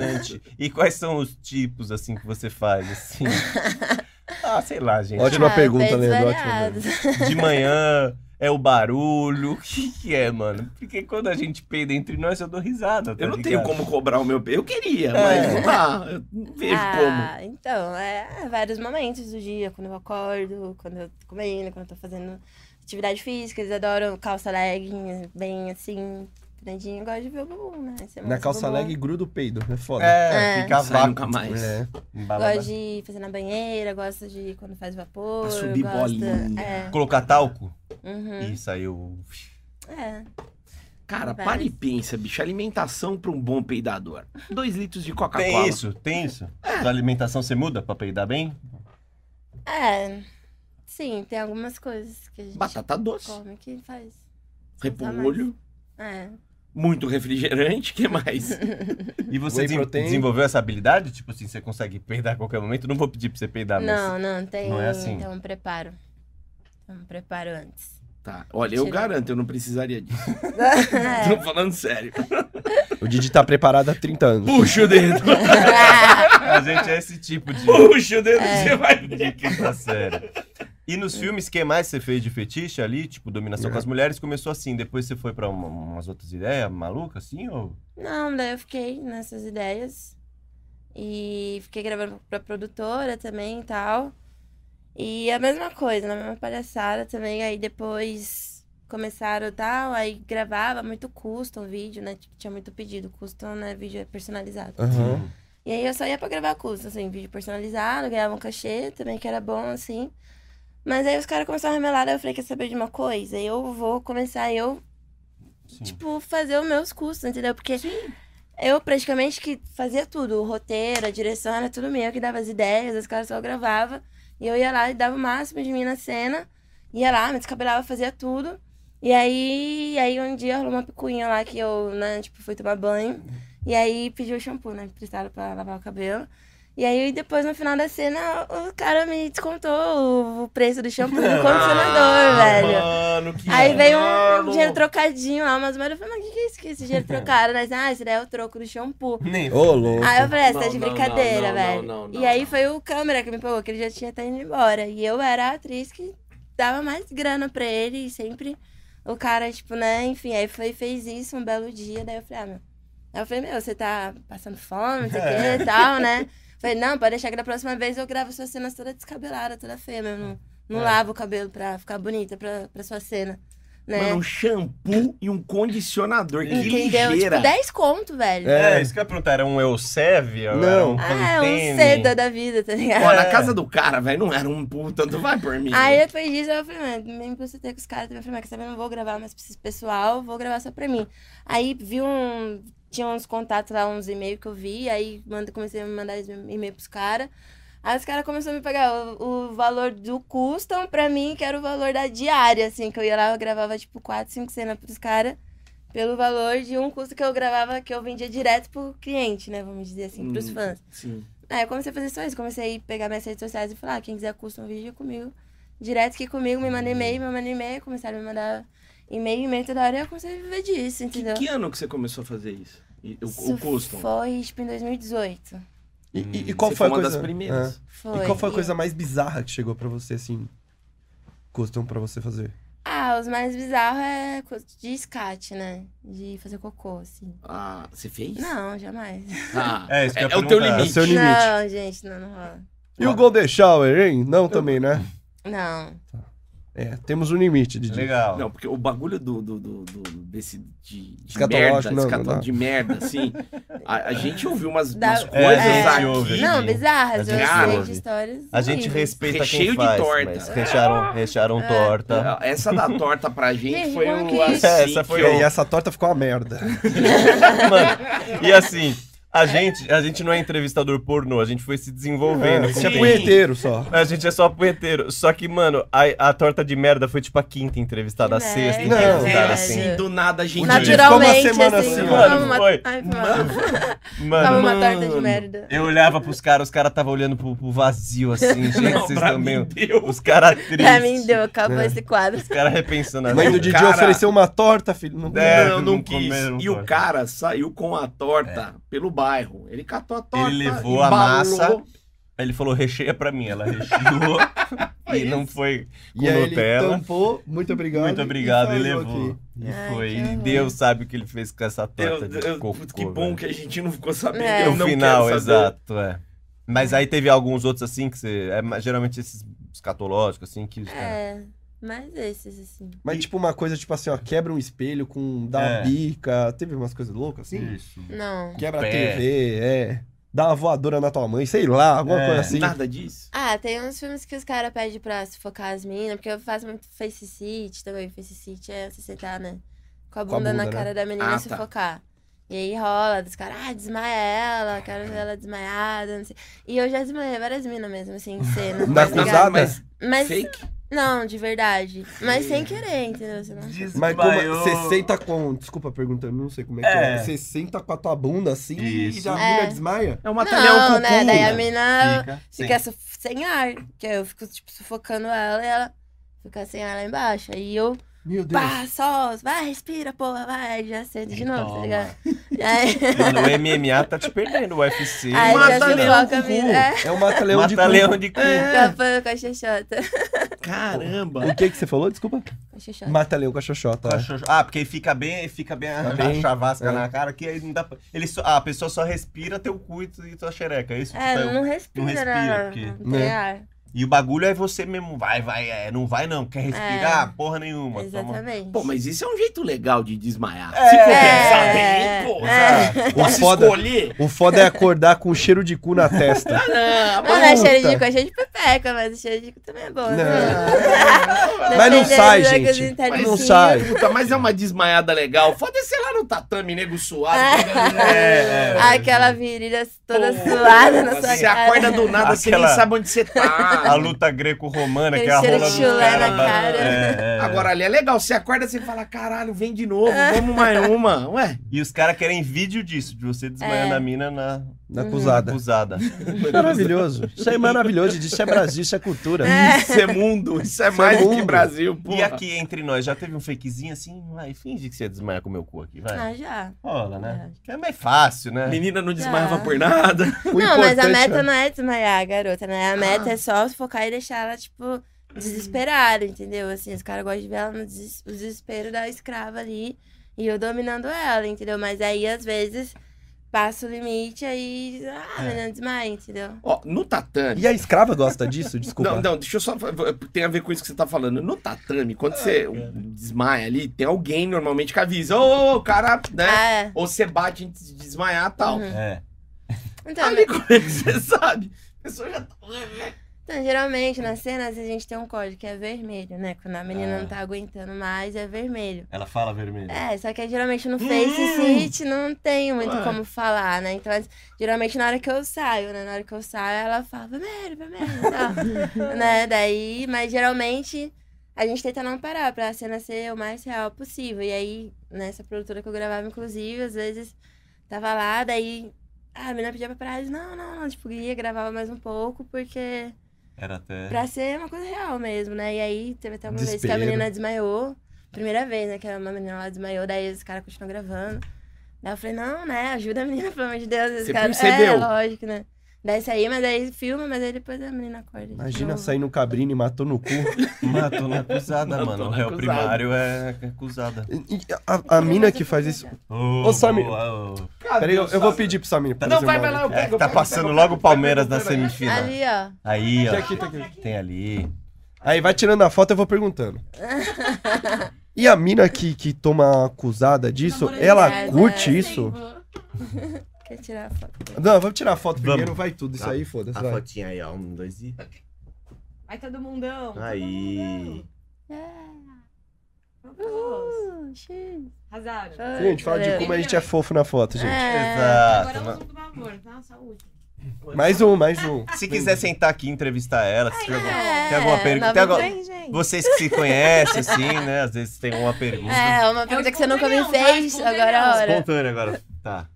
E quais são os tipos, assim, que você faz, assim? ah, sei lá, gente. Ótima Ah, pergunta, Leandro, ótima. De manhã É o barulho? O que, que é, mano? Porque quando a gente peida entre nós, eu dou risada. tá Eu não tenho ligado? como cobrar o meu. Eu queria, É. mas não dá. Eu não vejo ah, então, é vários momentos do dia, quando eu acordo, quando eu tô comendo, quando eu tô fazendo atividade física, eles adoram calça legging, bem assim, grandinho, eu gosto de ver o bumbum, né? Você Na calça bumbum. leg gruda o peido. É foda. É, É. fica vácuo. nunca mais. É. Gosto de fazer na banheira, gosto de quando faz vapor. Pra subir gosto, bolinha. É. Colocar talco Uhum. e saiu. É. Cara, Vários. para e pensa, bicho. Alimentação pra um bom peidador. Dois litros de Tem Coca-Cola. isso, tem isso. Sua alimentação você muda pra peidar bem? É. Sim, tem algumas coisas que a gente Batata doce, come que faz. repolho, É. muito refrigerante, que mais? E você Whey desen- protein. desenvolveu essa habilidade? Tipo assim, você consegue peidar a qualquer momento? Não vou pedir pra você peidar, mas... Não, não, tem, não é assim. tem um preparo. Tem um preparo antes. Tá, olha, eu Tira. garanto, eu não precisaria disso. Tô falando sério. O Didi tá preparado há 30 anos. Puxa o dedo. A gente é esse tipo de... Puxa o dedo, É. você vai de ver. quinta série. E nos filmes, que mais você fez de fetiche ali? Tipo, dominação É. com as mulheres, começou assim. Depois você foi pra uma- umas outras ideias malucas, assim? Ou... Não, daí eu fiquei nessas ideias. E fiquei gravando pra produtora também e tal. E a mesma coisa, na mesma palhaçada também. Aí depois começaram tal, aí gravava muito custom vídeo, né? Tipo, tinha muito pedido. Custom, né? Vídeo é personalizado. Aham. E aí eu só ia pra gravar custom, assim, vídeo personalizado, ganhava um cachê também, que era bom, assim. Mas aí os caras começaram a remelar, eu falei, quer saber de uma coisa? Eu vou começar eu Sim. tipo, fazer os meus custos, entendeu? Porque eu praticamente que fazia tudo, o roteiro, a direção, era tudo meu, que dava as ideias, os caras só gravavam. E eu ia lá e dava o máximo de mim na cena, ia lá, me descabelava, fazia tudo. E aí, aí um dia rolou uma picuinha lá que eu, né, tipo, fui tomar banho. E aí pediu shampoo, né, emprestado pra lavar o cabelo. E aí depois, no final da cena, o cara me descontou o- o preço do shampoo do condicionador, velho. Ah, Mano, que Aí veio um dinheiro trocadinho lá, mas eu falei, mas o que, que é isso? Que esse dinheiro trocado? Né? Ah, esse daí é o troco do shampoo. Nem Ô, louco. Aí eu falei, ah, você tá de brincadeira, não, não, velho. não, não, e aí foi o câmera que me pegou, que ele já tinha até indo embora. E eu era a atriz que dava mais grana pra ele e sempre o cara, tipo, né, enfim, aí foi, fez isso um belo dia, daí eu falei, ah, meu. Aí eu falei, meu, você tá passando fome, não sei o que e tal, né? Falei, não, pode deixar que da próxima vez eu gravo suas cenas toda descabelada, toda feia mesmo. Não, não É. lavo o cabelo pra ficar bonita pra, pra sua cena. Né? Mano, um shampoo e um condicionador. Que Entendeu? ligeira. Tipo, 10 conto, velho. É, isso que eu ia perguntar. Era um Eusebio? Não. Era um Ah, é um seda da vida, tá ligado? Ó, É. na casa do cara, velho, não era um puta, tanto vai por mim. Aí depois disso eu falei, mano, me impulsei com os caras também. Eu falei, mas quer saber, eu não vou gravar mais pra esse pessoal, vou gravar só pra mim. Aí vi um. Tinha uns contatos lá, uns e-mails que eu vi, aí manda, comecei a mandar esse e-mail pros caras. Aí os caras começaram a me pagar o, o valor do custom pra mim, que era o valor da diária, assim, que eu ia lá, eu gravava tipo 4, 5 cenas pros caras, pelo valor de um custo que eu gravava, que eu vendia direto pro cliente, né? Vamos dizer assim, pros Hum, fãs. Sim. Aí eu comecei a fazer só isso, comecei a pegar minhas redes sociais e falar, ah, quem quiser custom vídeo comigo, direto aqui comigo, me manda e-mail, me manda e-mail, começaram a me mandar e-mail, e-mail toda hora, e eu comecei a viver disso, entendeu? Que ano que você começou a fazer isso? E- O, Isso o custom? foi, tipo, em 2018. E, e- e qual Você foi a uma coisa... das primeiras. É. Foi. E qual foi a E- coisa mais bizarra que chegou pra você, assim? Custom pra você fazer? Ah, os mais bizarros é de escate, né? De fazer cocô, assim. Ah, você fez? Não, jamais. Ah, É, isso é, eu é o teu limite. Seu limite. Não, gente, não, não rola. E o Golden Shower, hein? Não também, né? Não. É, temos um limite, Didi. Legal. Não, porque o bagulho do, do, do, do- desse de, de Escatológico, merda, não, não escato- dá. de merda, assim. A, a gente ouviu umas, Dá- umas É, coisas a gente aqui. ouve. Não, A bizarras, eu gente sei de histórias. A gente respeita Recheio quem de faz, torta. mas rechearam, rechearam torta. Essa da torta pra gente Gente, foi o que- assim Essa foi que E eu- aí, essa torta ficou uma merda. Mano, e assim, a gente, a gente não é entrevistador pornô, a gente foi se desenvolvendo. É, o Você é punheteiro só. A gente é só punheteiro. Só que, mano, a, a torta de merda foi tipo a quinta entrevistada, a sexta. Não, entrevistada, Era assim. assim, do nada a gente... Ficou Naturalmente, uma semana assim, assim, mano, uma... foi. Ai, Mano. Como Mano, uma torta de mano. merda. eu olhava pros caras, os caras estavam olhando pro, pro vazio, assim, gente, Não, vocês também. Os caras tristes. Pra mim deu, acabou É. esse quadro. Os caras repensando A a mãe do. Didi cara- ofereceu uma torta, filho. Não É, não, não não quis. E o cara saiu com a torta pelo bairro. Ele catou a torta, Ele levou a embalou, massa. Aí ele falou, recheia pra mim. Ela recheou e não foi com E aí ele Nutella. tampou, muito obrigado. Muito obrigado e saiu levou. aqui. E Ai, foi. E. Deus sabe o que ele fez com essa torta Eu, de eu- cocô. que bom velho. que a gente não ficou sabendo. É. Eu No não final, quero saber. exato, é. Mas aí teve alguns outros assim que você. É, geralmente esses escatológicos, assim, que. É, mas esses, assim. Mas tipo uma coisa, tipo assim, ó, quebra um espelho com dá É. uma bica. Teve umas coisas loucas assim? Isso. Não. Quebra a. TV, é. Dá uma voadora na tua mãe, sei lá, alguma É. coisa assim. Nada disso. Ah, tem uns filmes que os caras pedem pra sufocar as minas, porque eu faço muito face sit também. Face sit é você sentar, né? Com a Com a bunda, na bunda, né? cara da menina Ah, e tá. sufocar. E aí rola dos caras, ah, desmaia ela, quero ver ela desmaiada, não sei. E eu já desmaiei várias minas mesmo, assim, em cena. Tá acusada? Mas Mas, fake? Não, de verdade. Mas sem querer, entendeu? Você não... Mas como Desmaiou. você senta com. Desculpa perguntando, não sei como é que é. É. Você senta com a tua bunda assim e Isso. já a É. mina desmaia? É um matalhão Não, com né? Daí a mina Fica. fica su- sem ar. Que eu fico, tipo, sufocando ela e ela fica sem ar lá embaixo. Aí eu, Meu Deus. pá, só, vai, respira, porra, vai. Já sento de novo, tá ligado? E aí, Mano, o MMA tá te perdendo, o UFC. aí já Mata leão sufoca a com cu. É, É um mata-leão de Mata cu. leão de cu. capando com a xoxota. Caramba. O que que você falou? Desculpa. Com a xoxota. Mata-leão com a xoxota. é. Ah, porque fica bem, fica bem a, Tá bem. a chavasca É. na cara, que aí não dá pra... Ele só- ah, a pessoa só respira teu cu e tu- tua xereca, é isso? É, tá- não respira, não respira, né? porque- Não tem Né? ar. E o bagulho é você mesmo, vai, vai, é, não vai não, quer respirar, porra nenhuma. toma- Exatamente. Pô, mas isso é um jeito legal de desmaiar. É. Se for É. pensar bem, pô. É. O Posso foda, escolher? o foda é acordar com cheiro de cu na testa. Ah, Não, não é cheiro Puta. de cu, é cheiro de pepeca, mas o cheiro de cu também é bom. Não. Né? Mas não sai, gente. Mas não sai. Puta, mas é uma desmaiada legal. Foda ser lá no tatame, nego suado. É, é. Aquela virilha toda Pô, suada na sua Você cara. acorda do nada, você nem Aquela- sabe onde você tá. A luta greco-romana, que é a rola na ba- cara. É, é. Agora ali é legal, você acorda e fala, caralho, vem de novo, vamos mais uma. Ué, E os caras querem vídeo disso, de você desmaiando É. a mina na Na Uhum. acusada. acusada. Maravilhoso. Isso é maravilhoso. Isso é Brasil, isso é cultura. isso é mundo, isso é Isso é mais do que mundo. Brasil, pô. E aqui entre nós, já teve um fakezinho assim? Vai, finge que você ia desmaiar com o meu cu aqui, vai. Ah, já. Rola, né? Que é mais fácil, né? Menina não desmaiava Já. por nada. O não, mas a meta é- não é desmaiar a garota, né? A meta é só focar e deixar ela, tipo, desesperada, entendeu? Assim, os caras gostam de ver ela no des- o desespero da escrava ali e eu dominando ela, entendeu? Mas aí, às vezes, passa o limite aí, ah, a menina desmaia, entendeu? Ó, no tatame. E a escrava gosta disso? Desculpa. Não, não, deixa eu só. Tem a ver com isso que você tá falando. No tatame, quando você desmaia ali, tem alguém normalmente que avisa. Ô, ô, o cara, né? Ah, é. Ou você bate antes de desmaiar e tal. Uhum. É. Então, Ali, como é que você sabe? A pessoa já tá. Então, geralmente, nas cenas, a gente tem um código que é vermelho, né? Quando a menina Ah. não tá aguentando mais, é vermelho. Ela fala vermelho. É, só que geralmente no Face Sit não tem muito Ué. como falar, né? Então, geralmente na hora que eu saio, né? Na hora que eu saio, ela fala, vermelho, vermelho tal. né? Daí, mas geralmente a gente tenta não parar pra cena ser o mais real possível. E aí, nessa produtora que eu gravava, inclusive, às vezes tava lá, daí ah, a menina pedia pra parar, não, não, não, tipo, ia, gravava mais um pouco, porque Era até. Pra ser uma coisa real mesmo, né? E aí teve até uma vez que a Desespero. menina desmaiou. Primeira vez, né? Que uma menina lá desmaiou, daí os caras continuam gravando. Daí eu falei, não, né? Ajuda a menina, pelo amor de Deus. Os Você caras- percebeu? É, lógico, né? Daí saí, mas daí filma, mas aí depois a menina acorda. Imagina sair no cabrinho e matou no cu. Matou na acusada, Matou mano. O na réu acusada. primário é acusada. E- e A, a mina que faz isso. Ô, Samir. Peraí, eu, eu vou pedir pro Samir. Não, vai, vai lá, eu. É, pego. tá passando pego, logo o Palmeiras pego, na semifinal. Ali, ó. Aí, ó. Tá aqui, tá aqui. Tem ali. Aí vai tirando a foto, eu vou perguntando. E a mina que, que toma acusada disso, ela de curte verdade. isso? Quer tirar a foto? Não, vamos tirar a foto Vamos. primeiro, vai tudo. Isso Tá. aí, foda-se. A vai. fotinha aí, ó. Um, dois e. Vai todo mundão. todo Aí. mundão. Uh, X. Arrasaram. Gente, fala de Valeu. como a gente é fofo na foto, gente. É. Agora Exato. é o mano. assunto do amor, tá? Saúde. Mais um, mais um. Se quiser sentar aqui e entrevistar ela, se tiver alguma- É, tem alguma pergunta. Tem alguma... gente. Vocês que se conhecem, assim, né? Às vezes tem uma pergunta. É, uma pergunta que você nunca me fez, agora é a hora. Espontâneo agora. Tá.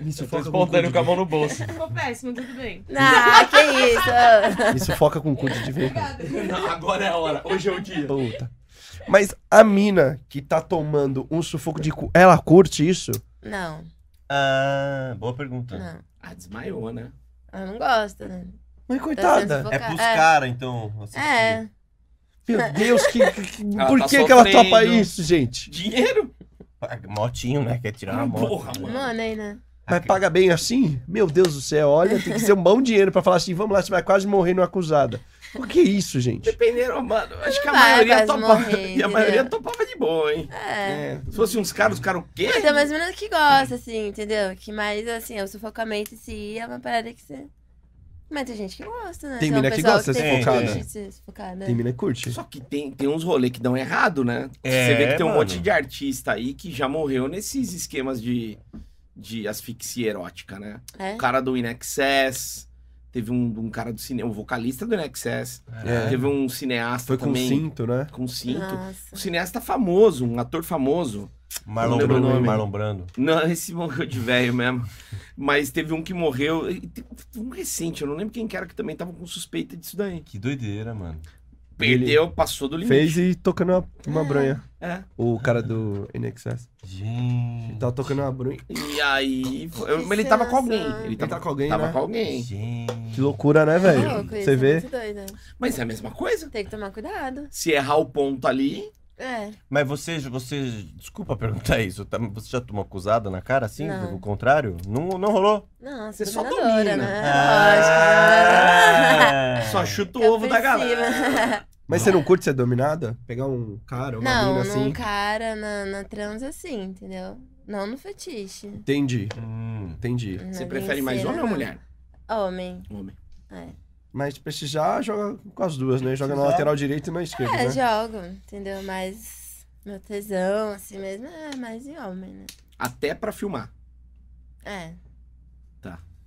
Me tô sufoca com espontâneo com a de mão no bolso. Ficou péssimo, tudo bem. Ah, que isso? Me sufoca com cu de ver. Obrigada. Não, agora é a hora. Hoje é o dia. Puta. Mas a mina que tá tomando um sufoco de cu, ela curte isso? Não. Ah, boa pergunta. Não. Ah, desmaiou, né? Eu não gosto, né? Mas Tá coitada. É pros é. caras, então. assistir. É. Meu Deus, que, que- que- Ela por tá que, que ela topa isso, gente? Dinheiro? Motinho, né? Quer tirar uma moto. Porra, mano. Money, né? Mas paga bem assim? Meu Deus do céu, olha, tem que ser um bom dinheiro pra falar assim, vamos lá, você vai quase morrer numa acusada. Por que isso, gente? Dependendo, mano. Acho que a vai maioria quase topava. morrer, E a maioria topava de boa, hein? É. Se fosse uns caras, os caras o quê? Mas tem umas meninas que gostam, assim, entendeu? Que mais, assim, o sufocamento em si é uma parada que você... Mas tem gente que gosta, né? Tem um mina que gosta de de ser sufocada. Tem mina que curte. Só que tem, tem uns rolês que dão errado, né? É, Você vê que tem um mano. monte de artista aí que já morreu nesses esquemas de, de asfixia erótica, né? É? O cara do Inexcess, teve um, um cara do cinema, o vocalista do Inexcess, É. teve um cineasta Foi com também. cinto, né? Com cinto. Nossa. Um cineasta famoso, um ator famoso. Marlon Brando. nome. Marlon Brando. Não, esse morreu de velho mesmo. Mas teve um que morreu. Um recente, eu não lembro quem que era que também tava com suspeita disso daí. Que doideira, mano. Perdeu, passou do limite. Fez e tocando uma, uma bronha. É. O cara do NXS. Gente. Ele tava tocando uma bronha. E aí. foi- mas ele tava com alguém. Ele Ele tava, tá com alguém, tava né? com alguém. Gente. Que loucura, né, velho? Você é vê? muito doido. Mas é a mesma coisa. Tem que tomar cuidado. Se errar o ponto ali. É. Mas você, você. Desculpa perguntar isso. tá? Você já tomou acusada na cara assim? Não. Do contrário? Não, não rolou? Não, Você você só dominadora, domina. né? Ah. Só chuta o Lógico. ovo da galera. Mas você não curte ser dominada? Pegar um cara, uma Não, mina assim? num cara na, na trans assim, entendeu? Não no fetiche. Entendi, Hum. entendi. Você prefere mais homem ou não. mulher? Homem. Homem. É. Mas se precisar, joga com as duas, né? Joga na lateral direita e na esquerda, É, né? jogo, entendeu? Mas meu tesão, assim mesmo, é mais em homem, né? Até pra filmar. É.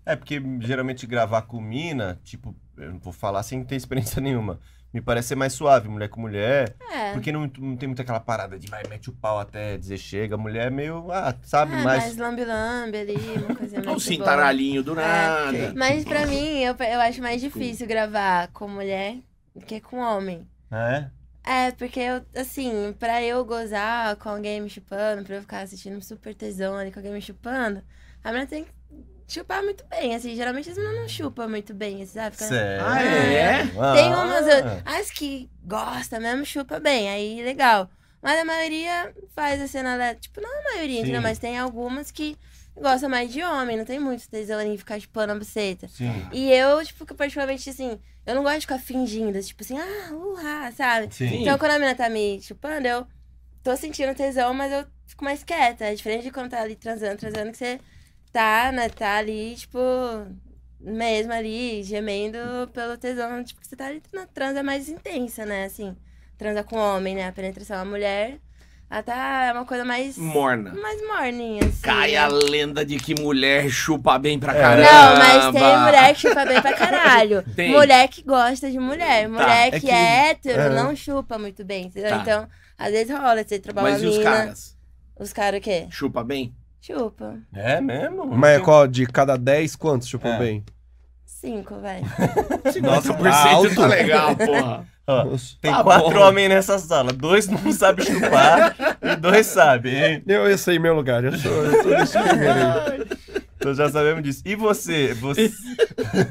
É, porque geralmente gravar com mina, tipo, eu não vou falar sem ter experiência nenhuma. Me parece ser mais suave, mulher com mulher. É. Porque não, não tem muito aquela parada de vai, mete o pau até dizer chega. Mulher é meio, ah, sabe, é, mais. mais lambe-lambe ali, uma coisinha Ou mais boa. cintaralhinho do nada. Mas pra mim, eu, eu acho mais difícil gravar com mulher do que com homem. É? É, porque eu, assim, pra eu gozar com alguém me chupando, pra eu ficar assistindo super tesão ali com alguém me chupando, a menina tem que chupar muito bem, assim, geralmente as meninas não chupam muito bem, assim, sabe? Fica- Sério? Ah, é? Ah. Tem umas, as que gosta mesmo, chupa bem, aí legal. Mas a maioria faz a cena, da- tipo, não a maioria, entendeu? Mas tem algumas que gostam mais de homem, não tem muito tesão em ficar chupando a buceta. Sim. E eu, tipo, que particularmente, assim, eu não gosto de ficar fingindo, tipo assim, ah, urra, sabe? Sim. Então, quando a menina tá me chupando, eu tô sentindo tesão, mas eu fico mais quieta. É diferente de quando tá ali transando, transando, que você tá, né, tá ali, tipo, mesmo ali, gemendo pelo tesão. Tipo, que você tá ali na transa mais intensa, né, assim. Transa com homem, né, a penetração. A mulher, ela tá, é uma coisa mais... Morna. Mais morninha, assim. Cai né? a lenda de que mulher chupa bem pra É. caramba. Não, mas tem mulher que chupa bem pra caralho. Tem. Mulher que gosta de mulher. Mulher é que, que- é hétero é. não chupa muito bem, entendeu? Tá. Então, às vezes rola você trabalhar Mas e uma os mina. caras? Os caras o quê? Chupa bem? Chupa. É mesmo? Mas é qual? De cada 10, quantos chupam É. bem? Cinco, velho. 50% alto. tá legal, porra. Ó, Nossa. tem Tá quatro bom. homens nessa sala. Dois não sabem chupar e dois sabem, hein? Eu, eu sei meu lugar, eu sou, eu tô nesse primeiro aí. Então já sabemos disso. E você? Você...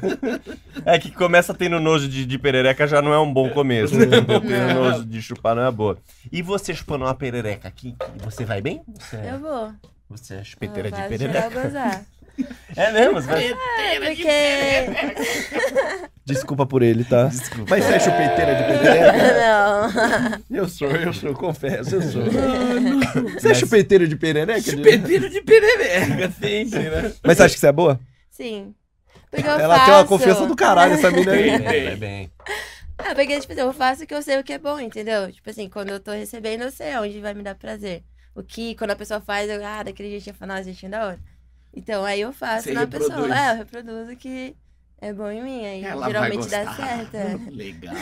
é que começa tendo nojo de, de perereca já não é um bom começo. né? Tendo nojo de chupar não é boa. E você chupando uma perereca aqui, você vai bem? Você, Eu vou. Você é Eu chupeteira de faço perereca? geral gozar. É mesmo? Você vai... É, porque... Desculpa por ele, tá? Desculpa. Mas você é chupeiteira de perereca? Não. Eu sou, eu sou, confesso, eu sou. Você é chupeiteira de perereca? Chupeteiro de perereca, sempre, né? Mas você acha que você é boa? Sim. Porque eu Ela faço... tem uma confiança do caralho, essa mina aí. É, vai bem. Ah, porque, tipo assim, eu faço o que eu sei o que é bom, entendeu? Tipo assim, quando eu tô recebendo, eu sei onde vai me dar prazer. O que, quando a pessoa faz, eu, ah, daquele jeitinho, eu falo, nossa, jeitinho da hora. Então, aí eu faço Você na reproduz. pessoa. É, eu reproduzo o que é bom em mim. Aí Ela geralmente dá certo. é. Legal.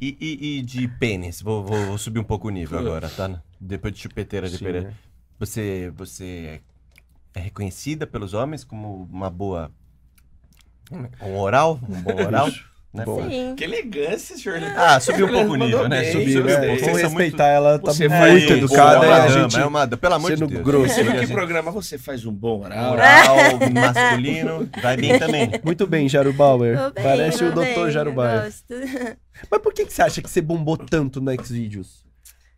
E, e- e de pênis? Vou, vou- vou subir um pouco o nível agora, tá? Depois de chupeteira de né? Você, você é reconhecida pelos homens como uma boa. Um oral? Um bom oral? Né? Bom. Sim. Que elegância, senhor. Ah, subiu um pouco o nível, né? Subiu, né? Vamos são muito- respeitar, ela tá Você muito faz- educada é uma a dama, gente é uma, pelo amor de sendo Deus. grosso. Você viu A que programa você faz um bom oral? Oral masculino, vai bem também. Muito bem, Jairo Bauer. Tô bem, Parece o Dr. bem, Jairo eu Bauer. gosto. Mas por que, que você acha que você bombou tanto no Xvideos?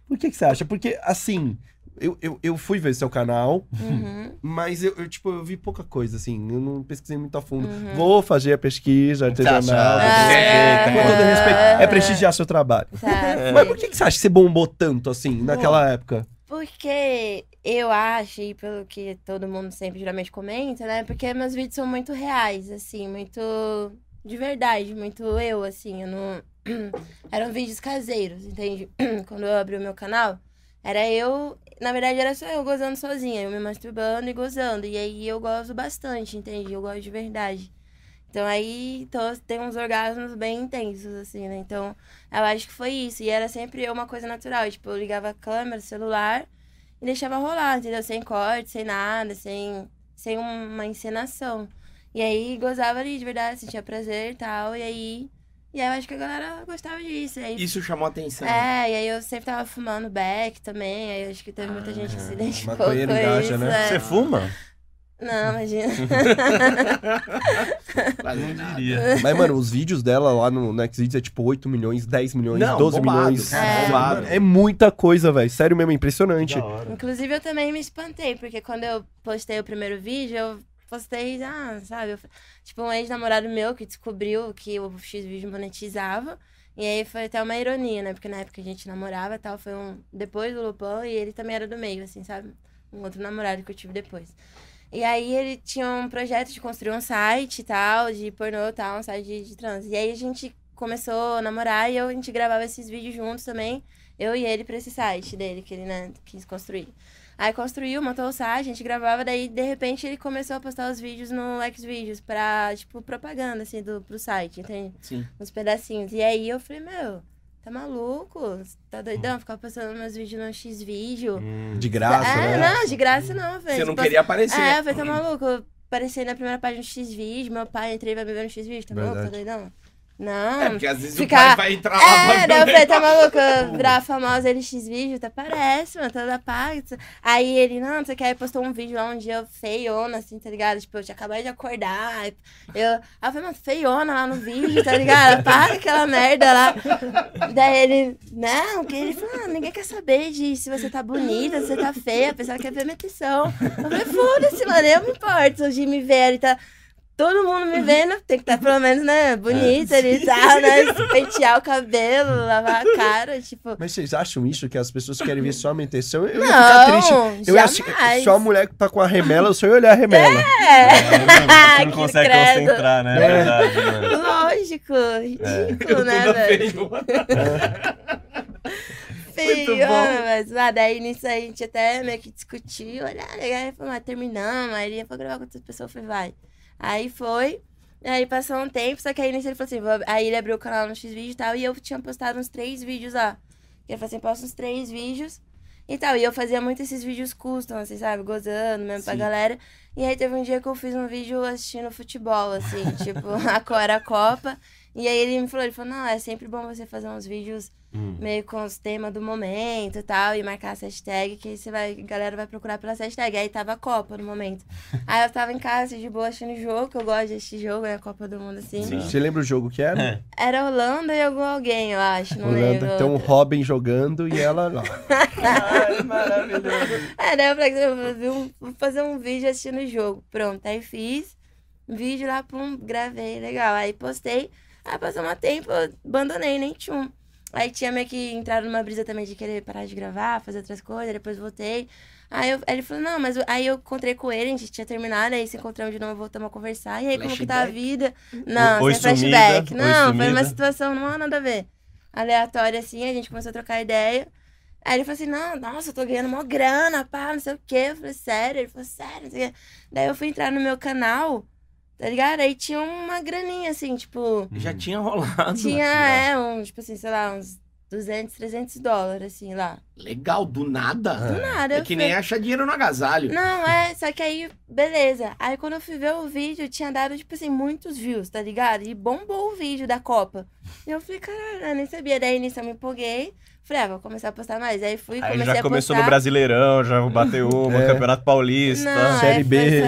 Por que, que você acha? Porque, assim, eu, eu, eu fui ver seu canal, Uhum. mas eu, eu, tipo, eu vi pouca coisa, assim. Eu não pesquisei muito a fundo. Uhum. Vou fazer a pesquisa artesanal. Tá, quê, é, Com todo respeito. É prestigiar seu trabalho. Tá, Mas por que, que você acha que você bombou tanto, assim, naquela época? Porque eu acho, e pelo que todo mundo sempre geralmente comenta, né? Porque meus vídeos são muito reais, assim, muito de verdade, muito eu, assim. Eu não. Eram vídeos caseiros, entende? Quando eu abri o meu canal, era eu. Na verdade, era só eu gozando sozinha, eu me masturbando e gozando. E aí eu gozo bastante, entende? Eu gosto de verdade. Então aí tô, tem uns orgasmos bem intensos, assim, né? Então, eu acho que foi isso. E era sempre uma coisa natural. Tipo, eu ligava a câmera, celular e deixava rolar, entendeu? Sem corte, sem nada, sem, sem uma encenação. E aí gozava ali de verdade, sentia prazer e tal. E aí. E aí eu acho que a galera gostava disso. Aí, Isso chamou atenção. é, e aí eu sempre tava fumando back também. Aí eu acho que teve muita gente que se identificou com engaja, isso. né? é. Você fuma? Não, imagina. Quase nada. Mas, mano, os vídeos dela lá no, Xvideos é tipo 8 milhões, 10 milhões, Não, 12 bombado, milhões. cara, É. bombado. É muita coisa, velho. Sério mesmo, é impressionante. Inclusive, eu também me espantei, porque quando eu postei o primeiro vídeo, eu postei, ah, sabe? eu- tipo, um ex-namorado meu que descobriu que o X-Vídeo monetizava. E aí foi até uma ironia, né? Porque na época a gente namorava tal, foi um depois do Lupão e ele também era do meio, assim, sabe? Um outro namorado que eu tive depois. E aí ele tinha um projeto de construir um site e tal, de pornô e tal, um site de, de trans. E aí a gente começou a namorar e eu, a gente gravava esses vídeos juntos também, eu e ele, pra esse site dele, que ele, né, quis construir. Aí construiu, montou o site, a gente gravava, daí de repente ele começou a postar os vídeos no Xvideos pra, tipo, propaganda, assim, do, pro site, entende? Sim. Uns pedacinhos. E aí eu falei, meu, tá maluco? Tá doidão? Ficar postando meus vídeos no X-Vídeo. Hum. De graça, é, né? não, de graça não, velho. Você não Tipo, queria aparecer. É, eu falei, tá maluco? Eu apareci na primeira página do X-Vídeo, meu pai entrei e vai beber no X-Vídeo, tá maluco? Tá Verdade. doidão? Não. É, porque às vezes Ficar- o pai vai entrar lá É, ver daí o eu falei, tá maluco? Virar famosa ele X-Vídeo, tá parece, mano, toda paga. Aí ele, não, você quer, postou um vídeo lá um dia eu feiona, assim, tá ligado? Tipo, eu tinha acabado de acordar. Eu, aí eu falei, mano, feiona lá no vídeo, tá ligado? Para aquela merda lá. Daí ele, não, que ele falou, ah, ninguém quer saber de se você tá bonita, se você tá feia, a pessoa quer ver minha atenção. Eu falei, foda-se, mano, eu me importo se o me ver, ele tá. Todo mundo me vendo, tem que estar pelo menos, né, bonita ali e tal, né? Pentear o cabelo, lavar a cara, tipo. Mas vocês acham isso? Que as pessoas querem ver só a minha intenção? Eu ia ficar Não, triste. Eu ia, jamais. só a mulher que tá com a remela, eu só ia olhar a remela. É, Você não que consegue credo. concentrar, né? É verdade, mano. Lógico, ridículo, né, Toda velho? Feio, bom. mas lá, daí nisso aí a gente até meio que discutiu, olha, aí falou, mas terminamos, aí ele ia pra gravar com outras pessoas, eu falei, vai. Aí foi, aí passou um tempo, só que aí nisso ele falou assim, vou- aí ele abriu o canal no X-Vídeo e tal, e eu tinha postado uns três vídeos lá. Ele falou assim, posta uns três vídeos e tal, e eu fazia muito esses vídeos custom, assim, sabe, gozando mesmo pra Sim. galera. E aí teve um dia que eu fiz um vídeo assistindo futebol, assim, tipo, a co- era a Copa. E aí ele me falou, ele falou, não, é sempre bom você fazer uns vídeos Hum. meio com os temas do momento e tal, e marcar as hashtags, que aí você vai, a galera vai procurar pelas hashtags. Aí tava a Copa no momento. aí eu tava em casa de boa assistindo jogo, que eu gosto de assistir jogo, é a Copa do Mundo assim. Sim. Você lembra o jogo que era? Era Holanda e algum alguém, eu acho, não Holanda. lembro. Então o Robin jogando e ela lá. Ai, maravilhoso. É, daí eu falei, eu um- vou fazer um vídeo assistindo o jogo. Pronto, aí fiz um vídeo lá, pum, gravei, legal. Aí postei, aí passou um tempo, eu abandonei, nem tchum. Aí tinha meio que entrado numa brisa também de querer parar de gravar, fazer outras coisas, depois voltei. Aí, eu- aí ele falou, não, mas aí eu encontrei com ele, a gente tinha terminado, aí se encontramos de novo, voltamos a conversar. E aí, como que tá a Flashback? vida? Não, Oi, sem flashback. sumida, oi, Não, foi uma situação, não há nada a ver. Aleatória assim, a gente começou a trocar ideia. Aí ele falou assim, não, nossa, eu tô ganhando mó grana, pá, não sei o quê. Eu falei, sério? Ele falou, sério, não sei o quê. Daí eu fui entrar no meu canal, tá ligado? Aí tinha uma graninha, assim, tipo... Já tinha rolado. Tinha, é, um, tipo assim, sei lá, uns 200, 300 dólares, assim, lá. Legal, do nada. Do nada. É eu que fui- nem achar dinheiro no agasalho. Não, é, só que aí, beleza. Aí quando eu fui ver o vídeo, tinha dado, tipo assim, muitos views, tá ligado? E bombou o vídeo da Copa. E eu falei, caralho, eu nem sabia. Daí nisso eu me empolguei. Falei, ah, vou começar a postar mais. Aí fui, Aí comecei já a começou postar. no Brasileirão, já bateu uma, É. Campeonato Paulista. Não, Série B.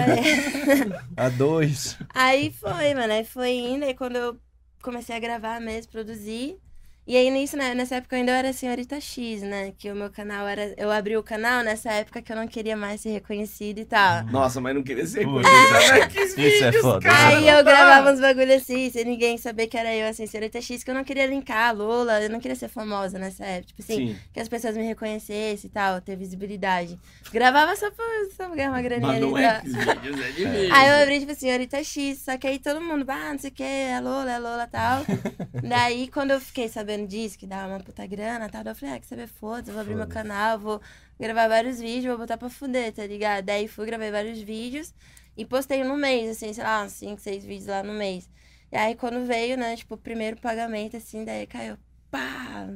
A dois. Aí foi, mano. Aí foi indo. Aí quando eu comecei a gravar mesmo, produzir. E aí nisso, né, nessa época eu ainda era senhorita X, né? Que o meu canal era. Eu abri o canal nessa época que eu não queria mais ser reconhecida e tal. Nossa, mas não queria ser Putz. conhecida, né? Que Isso é foda. cara. Aí eu gravava uns bagulho assim, sem ninguém saber que era eu, assim, senhorita X, que eu não queria linkar a Lola, eu não queria ser famosa nessa época. Tipo assim, Sim. que as pessoas me reconhecessem e tal, ter visibilidade. Gravava só pra, só pra ganhar uma graninha Mas ali. não é vídeos, é difícil. Aí eu abri, tipo, senhorita X, só que aí todo mundo, ah, não sei o que, é Lola, é Lola e tal. Daí, quando eu fiquei sabendo disso, que dava uma puta grana tal, eu falei, ah, quer saber, foda-se, vou abrir meu canal, vou gravar vários vídeos, vou botar pra fuder, tá ligado? Daí fui, gravei vários vídeos e postei no mês, assim, sei lá, uns 5, 6 vídeos lá no mês. E aí, quando veio, né, tipo, o primeiro pagamento, assim, daí caiu, pá,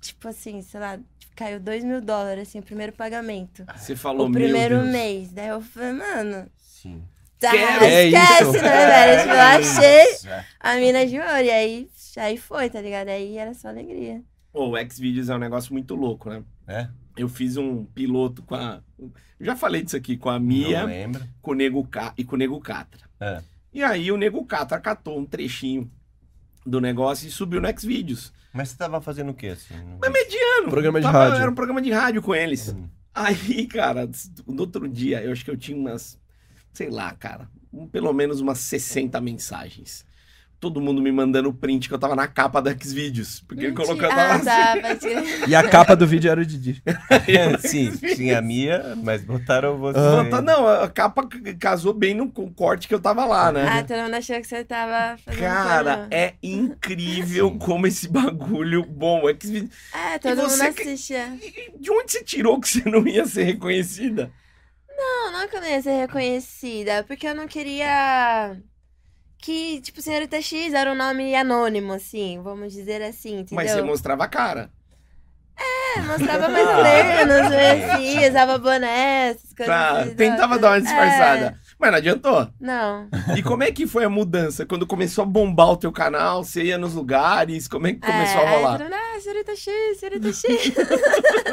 tipo assim, sei lá, caiu 2 mil dólares, assim, o primeiro pagamento. Você falou, o primeiro mês. Daí eu falei, mano, Sim. Tá, Esquece. É esquece, isso. né, velho? Tipo, eu achei É. a mina de ouro. E aí, aí foi, tá ligado? Aí era só alegria. Pô, o Xvideos é um negócio muito louco, né? É? Eu fiz um piloto com a. Eu já falei disso aqui, com a Mia, com o Nego Ca... e com o Nego Catra. É. E aí o Nego Catra catou um trechinho do negócio e subiu no Xvideos. Mas você tava fazendo o quê, assim? Mas mediano. Programa de Tava- rádio. Era um programa de rádio com eles. Hum. Aí, cara, no outro dia, eu acho que eu tinha umas, sei lá, cara, pelo menos umas 60 mensagens. Todo mundo me mandando print que eu tava na capa da Xvideos. Porque ele colocou, eu tava Ah, assim. tá, crer. E a capa do vídeo era o Didi. Sim, tinha a Mia, mas botaram você. Ah. Bota- Não, a capa casou bem no com o corte que eu tava lá, né? Ah, todo mundo achou que você tava fazendo Cara, é incrível Sim. como esse bagulho bom. É que- É, todo mundo assiste. é. De onde você tirou que você não ia ser reconhecida? Não, não é que eu não ia ser reconhecida, porque eu não queria que, tipo, Senhorita X era um nome anônimo, assim, vamos dizer assim, entendeu? Mas você mostrava a cara. É, mostrava mais ou menos, meio assim, usava boné, essas coisas Tá, assim, tentava dar uma disfarçada. É, Mas não adiantou. não. E como é que foi a mudança? Quando começou a bombar o teu canal, você ia nos lugares, como é que começou é, a rolar? Mundo, ah, senhorita X, senhorita X.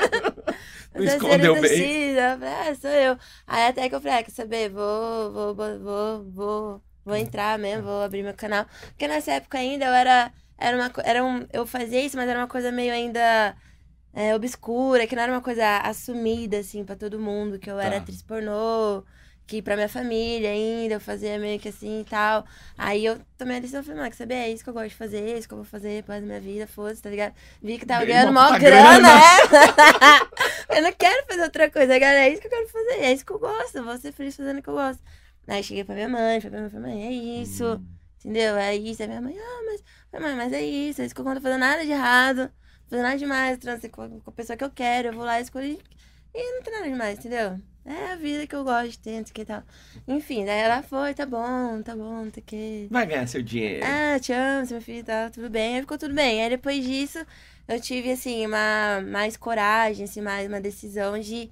Não escondeu senhorita bem. X. Eu falei, ah, sou eu. Aí até que eu falei, ah, quer saber, vou, vou, vou, vou, vou, vou entrar mesmo, vou abrir meu canal. Porque nessa época ainda eu era, era uma, era um, eu fazia isso, mas era uma coisa meio ainda é, obscura, que não era uma coisa assumida, assim, pra todo mundo, que eu era Tá. atriz pornô, que pra minha família ainda, eu fazia meio que assim e tal. Aí eu tomei a decisão, falei, mano, quer saber, é isso que eu gosto de fazer, é isso que eu vou fazer da minha vida, foda-se, tá ligado? Vi que tava ganhando mó grana, grana. é. eu não quero fazer outra coisa, galera, é isso que eu quero fazer, é isso que eu gosto, eu vou ser feliz fazendo o que eu gosto. Aí cheguei pra minha mãe, falei pra minha mãe, é isso, entendeu? É isso, aí minha mãe, ah, mas, mãe, mas é isso, é isso que eu não tô fazendo nada de errado, não tô fazendo nada demais, transei com a, com a pessoa que eu quero, eu vou lá e escolhi, e não tem nada demais, entendeu? É a vida que eu gosto de ter, não sei o que e tal. Enfim, daí ela foi, tá bom, tá bom, o que. Vai ganhar seu dinheiro. Ah, te amo, seu filho, tá tudo bem. Aí ficou tudo bem. Aí depois disso, eu tive, assim, uma mais coragem, assim, mais uma decisão de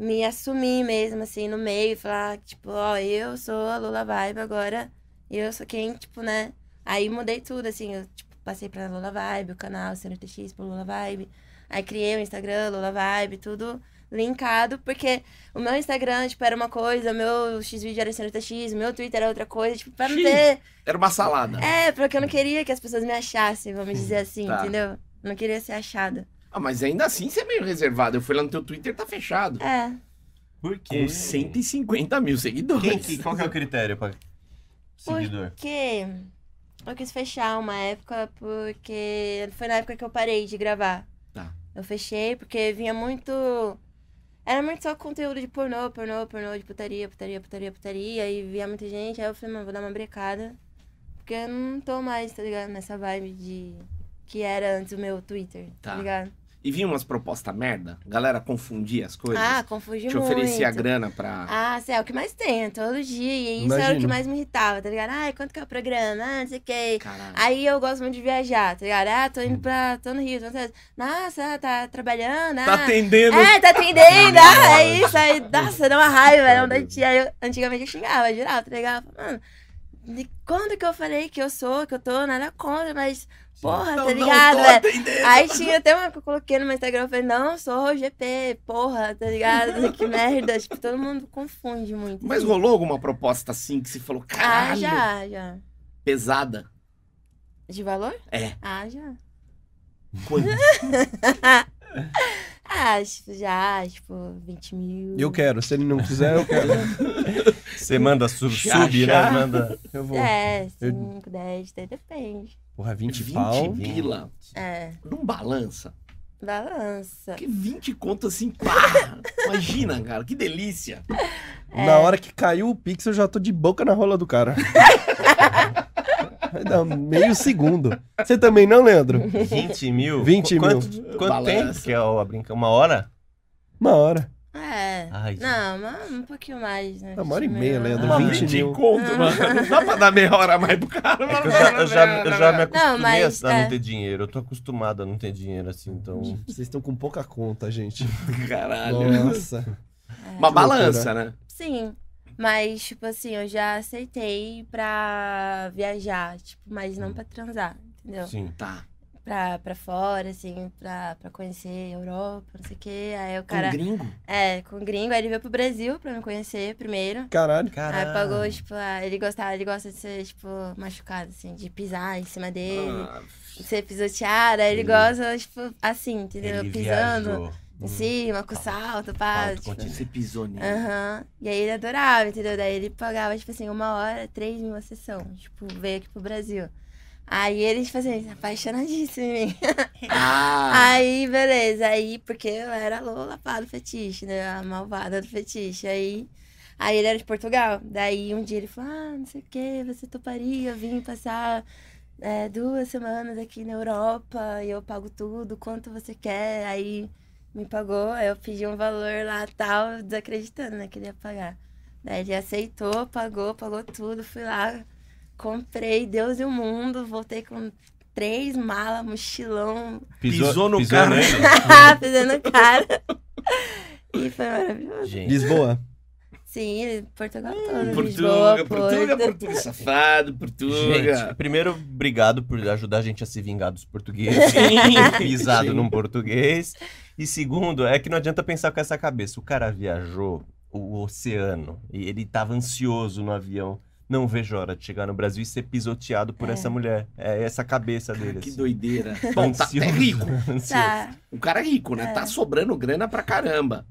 me assumir mesmo, assim, no meio. Falar, tipo, ó, eu sou a Lula Vibe agora. Eu sou quem, tipo, né? Aí mudei tudo, assim, eu, tipo, passei pra Lula Vibe, o canal CNTX pro Lula Vibe. Aí criei o Instagram, Lula Vibe, tudo linkado, porque o meu Instagram, tipo, era uma coisa, o meu X-Vídeo era CNTX, o meu Twitter era outra coisa, tipo, pra não ter... Era uma salada. É, porque eu não queria que as pessoas me achassem, vamos dizer assim, Tá. entendeu? Eu não queria ser achada. Ah, mas ainda assim você é meio reservado. Eu fui lá no teu Twitter, tá fechado. É. Por quê? Com 150 mil seguidores. Quem, que, qual que é o critério pra seguidor? Porque eu quis fechar uma época, porque foi na época que eu parei de gravar. Tá. Eu fechei porque vinha muito. Era muito só conteúdo de pornô, pornô, pornô, de putaria, putaria, putaria, putaria. E via muita gente. Aí eu falei, mano, vou dar uma brecada. Porque eu não tô mais, tá ligado? Nessa vibe de. Que era antes o meu Twitter, tá, Tá. ligado? E vinha umas propostas merda? A galera confundia as coisas? Ah, confundi Te muito. oferecia grana pra. Ah, sei, é o que mais tem, todo dia. E isso era o que mais me irritava, tá ligado? Ai, quanto que é o programa? Ah, não sei o que. Caralho. Aí eu gosto muito de viajar, tá ligado? Ah, tô indo pra. tô no Rio. Tô... no- Nossa, tá trabalhando. Tá ah. atendendo. É, tá atendendo, ah, é isso aí. Nossa, dá uma raiva, não dá tia. Aí eu, antigamente eu xingava, jurava, tá ligado? Mano, de quando que eu falei que eu sou, que eu tô, nada contra, mas, porra, Não, tá não ligado, tô velho? atendendo. Aí tinha até uma que eu coloquei no meu Instagram, eu falei, não, sou GP, porra, tá ligado? Que merda, tipo, todo mundo confunde muito. Mas assim. rolou alguma proposta assim que você falou, Ah, caralho, já, já. pesada? De valor? É. Ah, já. Quanto? Ah, tipo, já, tipo, 20 mil. Eu quero, se ele não quiser, eu quero. Você manda sub, sub já. né? Manda. Eu vou. É, Eu- 5, 10, daí depende. Porra, 20, 20 pau. pila. É, Não balança. balança. Que 20 conto assim, pá! Imagina, cara, que delícia. É. Na hora que caiu o Pix, eu já tô de boca na rola do cara. Vai dar meio segundo. Você também não, Leandro? 20 mil? 20 Qu- mil. Quanto, quanto tempo que é a brinca? Uma hora? Uma hora. É. Ai, não, mas um pouquinho mais, né? Uma hora e meia, Leandro, Uma 20 20 mil. conto, mano. Não dá pra dar meia hora a mais pro cara. É que eu já, eu já, eu já me acostumei mas, a, a é. não ter dinheiro. Eu tô acostumado a não ter dinheiro, assim, então... Vocês estão com pouca conta, gente. Caralho. Nossa. Uma Que balança, né? Sim. Mas, tipo assim, eu já aceitei pra viajar, tipo, mas não pra transar, entendeu? Sim. Tá. Pra, pra fora, assim, pra, pra conhecer a Europa, não sei o quê. Aí o Com cara. gringo? É, com gringo, aí ele veio pro Brasil pra me conhecer primeiro. Caralho. Aí pagou, tipo, ah, ele gostava, ele gosta de ser, tipo, machucado, assim, de pisar em cima dele, Ah, de ser pisoteado, aí ele, Ele- gosta, tipo, assim, entendeu? Ele Pisando viajou. em cima, com salto, pá. Tipo, você pisou nele. Aham. E aí ele adorava, entendeu? Daí ele pagava, tipo assim, uma hora, três mil a sessão. Tipo, veio aqui pro Brasil. Aí ele, tipo assim, apaixonadíssimo em mim. Ah, Aí, beleza. Aí, porque eu era a Lola pá do fetiche, né? A malvada do fetiche. Aí, aí ele era de Portugal. Daí um dia ele falou, ah, não sei o que, você toparia vir passar é, duas semanas aqui na Europa e eu pago tudo, quanto você quer. Aí me pagou, aí eu pedi um valor lá tal, desacreditando, né, que ele ia pagar. Daí ele aceitou, pagou, pagou tudo, fui lá, comprei Deus e o Mundo, voltei com três malas, mochilão, Pisou no cara. nele? fazendo cara. E foi maravilhoso. Gente, Lisboa. Sim, Portugal todo, Portuga, Lisboa, Portuga, Porto. Portuga, safado, Portuga. gente, primeiro, obrigado por ajudar a gente a se vingar dos portugueses. Sim. Pisado Sim. num português. E segundo, é que não adianta pensar com essa cabeça. O cara viajou o oceano e ele tava ansioso no avião. Não vejo hora de chegar no Brasil e ser pisoteado por É. essa mulher. É essa cabeça Cara, dele. que assim. doideira. Bom, tá até Ansioso, rico. ansioso. Tá. O cara é rico, né? É. Tá sobrando grana pra caramba.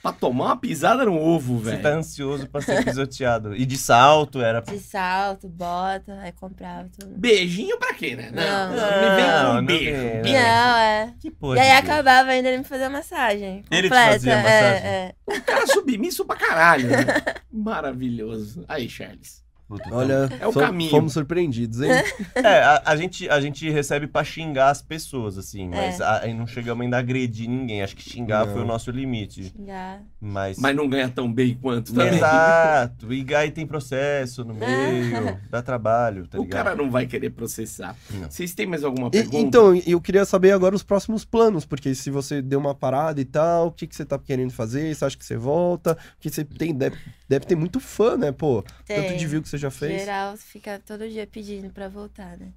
Pra tomar uma pisada no ovo, Você velho. tá ansioso pra ser pisoteado. E de salto era. De salto, bota, aí comprava tudo. Beijinho pra quê, né? Não, Não. me vem com Não, um não beijo. Não, é. Que E porra. aí de acabava ainda ele me fazer massagem. Ele te completa. fazia massagem? É, é. O cara submisso pra caralho. Né? Maravilhoso. Aí, Charles. Puta, Olha, É o so- caminho. fomos surpreendidos, hein? É, a, a gente, a gente recebe pra xingar as pessoas, assim, mas É. a- aí não chegamos ainda a agredir ninguém. Acho que xingar Não. foi o nosso limite. Xingar. Mas. Mas não ganha tão bem quanto também. Exato. E aí tem processo no meio, dá trabalho, tá O ligado? cara não vai querer processar. Não. Vocês têm mais alguma E- pergunta? então, eu queria saber agora os próximos planos, porque se você deu uma parada e tal, o que, que você tá querendo fazer? Você acha que você volta? Porque você tem, deve, deve ter muito fã, né, pô? Tanto Tem. de view que você já fez. Geral fica todo dia pedindo pra voltar, né?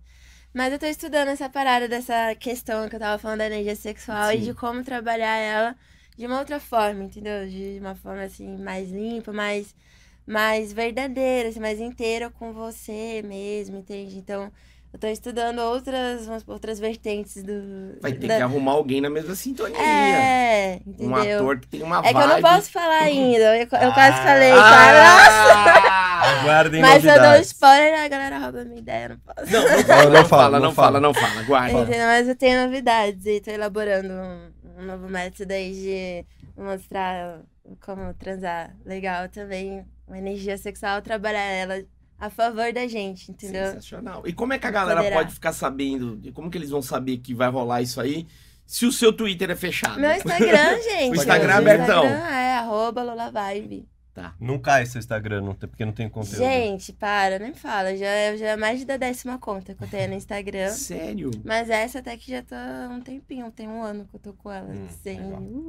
Mas eu tô estudando essa parada dessa questão que eu tava falando da energia sexual e Sim. de como trabalhar ela de uma outra forma, entendeu? De uma forma assim, mais limpa, mais, mais verdadeira, assim, mais inteira com você mesmo, entende? Então, eu tô estudando outras, outras vertentes do. Vai ter da- que arrumar alguém na mesma sintonia. É, entendeu? um ator que tem uma É que eu não vibe. posso falar ainda. Eu, eu quase Ah. falei, cara. Ah! Aguardem Mas se eu dou novidades. spoiler, a galera rouba a minha ideia, eu não posso. Não, não fala, Não, fala, não fala, fala. não fala. Guarda. Entendeu? Mas eu tenho novidades e tô elaborando um, um novo método aí de mostrar como transar legal também. Uma energia sexual, trabalhar ela a favor da gente, entendeu? Sensacional. E como é que a galera Poderá. pode ficar sabendo? Como que eles vão saber que vai rolar isso aí? se o seu Twitter é fechado. Meu Instagram, gente. O Instagram é abertão. Instagram é arroba lolavibe. Não cai seu Instagram, não tem, porque não tem conteúdo. Gente, para, nem fala. Já, já é mais da décima conta que eu tenho no Instagram. Sério? Mas essa até que já tá há um tempinho, tem um ano que eu tô com ela. Hum, sem...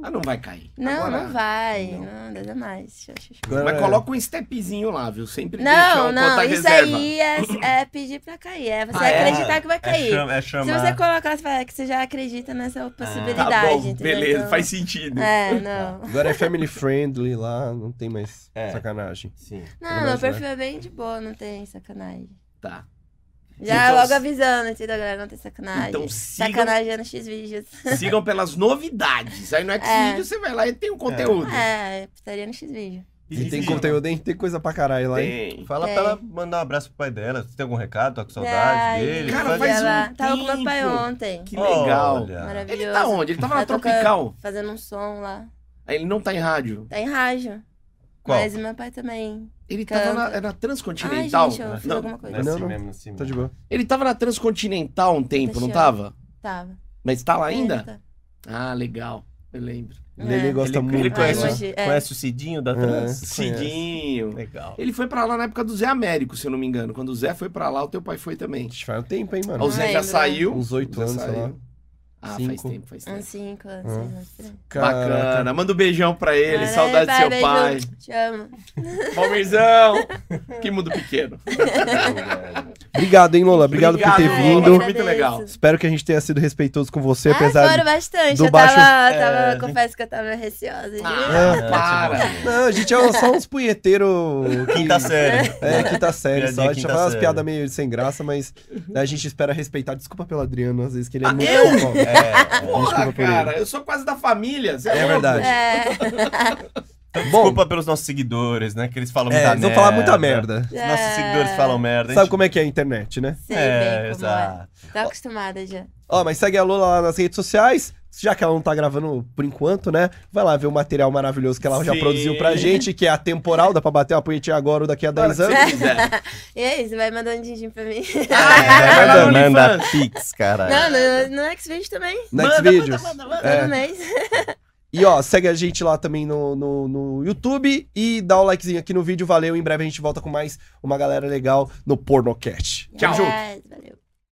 Ah, não vai cair. Não, Agora- não vai. não. Não, é mais. Agora- Mas coloca um stepzinho lá, viu? Sempre Não, não, isso reserva. aí é, é pedir pra cair. É você Ah, é? acreditar que vai É, cair. é Se chamar... você colocar, você fala que você já acredita nessa possibilidade. Tá bom, beleza, Então, faz sentido. É, não. Agora é family friendly lá, não tem mais É. sacanagem. Sim. Não, meu né? perfil é bem de boa, não tem sacanagem. Tá. Já Então, logo avisando, entendeu, galera? Não tem sacanagem. Então sigam, Sacanagem é no X-Vídeos. sigam pelas novidades. Aí no Xvideo você vai lá e tem um conteúdo. É, putaria no X-Vídeo. E tem conteúdo, hein? Tem coisa pra caralho lá, hein? Tem. Fala Tem. pra ela mandar um abraço pro pai dela. Você tem algum recado? Tá com saudade Ai, dele? Cara, faz um lá. Tava com meu pai tempo. ontem. Que legal. Olha. Maravilhoso. Ele tá onde? Ele tava na Tropical. Fazendo um som lá. Aí ele não tá em rádio. Tá em rádio. Qual? Mas meu pai também. Ele tava Canta. na, era na Ai, Transcontinental. gente, eu fiz não, alguma coisa. Não, é Não, assim não. mesmo, assim Tá de boa. ele tava na Transcontinental um tempo, não tava? Tava. Mas tá lá ainda? Tá. Ah, legal. Eu lembro. Ele É. gosta Ele, muito. ele Ah, conhece, né? emoji, é. conhece o Cidinho da Trans? Cidinho. Legal. Ele foi pra lá na época do Zé Américo, se eu não me engano. Quando o Zé foi pra lá, o teu pai foi também. Faz um tempo, hein, mano? o Não Zé já lembro. saiu. Uns oito o anos, sei saiu. lá. Ah, Cinco. faz tempo, faz tempo. Uns 5, Ah. 6 anos por aí. Bacana. Manda um beijão pra ele. Valeu, Saudade do seu beijo. pai. Te amo. Palmeirzão. que mundo pequeno. Obrigado, hein, Lola? Obrigado, por ter Lola. vindo. Foi muito legal. Espero que a gente tenha sido respeitoso com você, Ah, apesar foram de... bastante. do eu baixo- tava, tava É, confesso que eu tava receosa. Ah, É, para. Não, a gente é só uns punheteiros... Quinta série. É, quinta série só. A gente fala umas piadas meio sem graça, mas né, a gente espera respeitar. Desculpa pelo Adriano, às vezes, que ele é Ah, muito... eu? É, é. Porra, cara. Eu sou quase da família. Você É louco? verdade. É. Bom, Desculpa pelos nossos seguidores, né? Que eles falam é, muita eles vão merda. falar muita merda. Os nossos seguidores falam merda. Sabe gente- como é que é a internet, né? Sei É, bem como exato. é. Tô acostumada já. Ó, mas segue a Lola lá nas redes sociais. Já que ela não tá gravando por enquanto, né? Vai lá ver o material maravilhoso que ela já Sim. produziu pra gente, que é atemporal, dá pra bater uma punhetinha agora ou daqui a 10 Para que anos. E aí, você vai mandando din-din pra mim? Ah, É, Manda, manda pix, caralho. Não, no, no Xvideo também. Next Manda, manda, manda, manda. É. Todo mês. E ó, segue a gente lá também no, no, no YouTube e dá o likezinho aqui no vídeo. Valeu. Em breve a gente volta com mais uma galera legal no Pornocast. Tchau. Yes, valeu.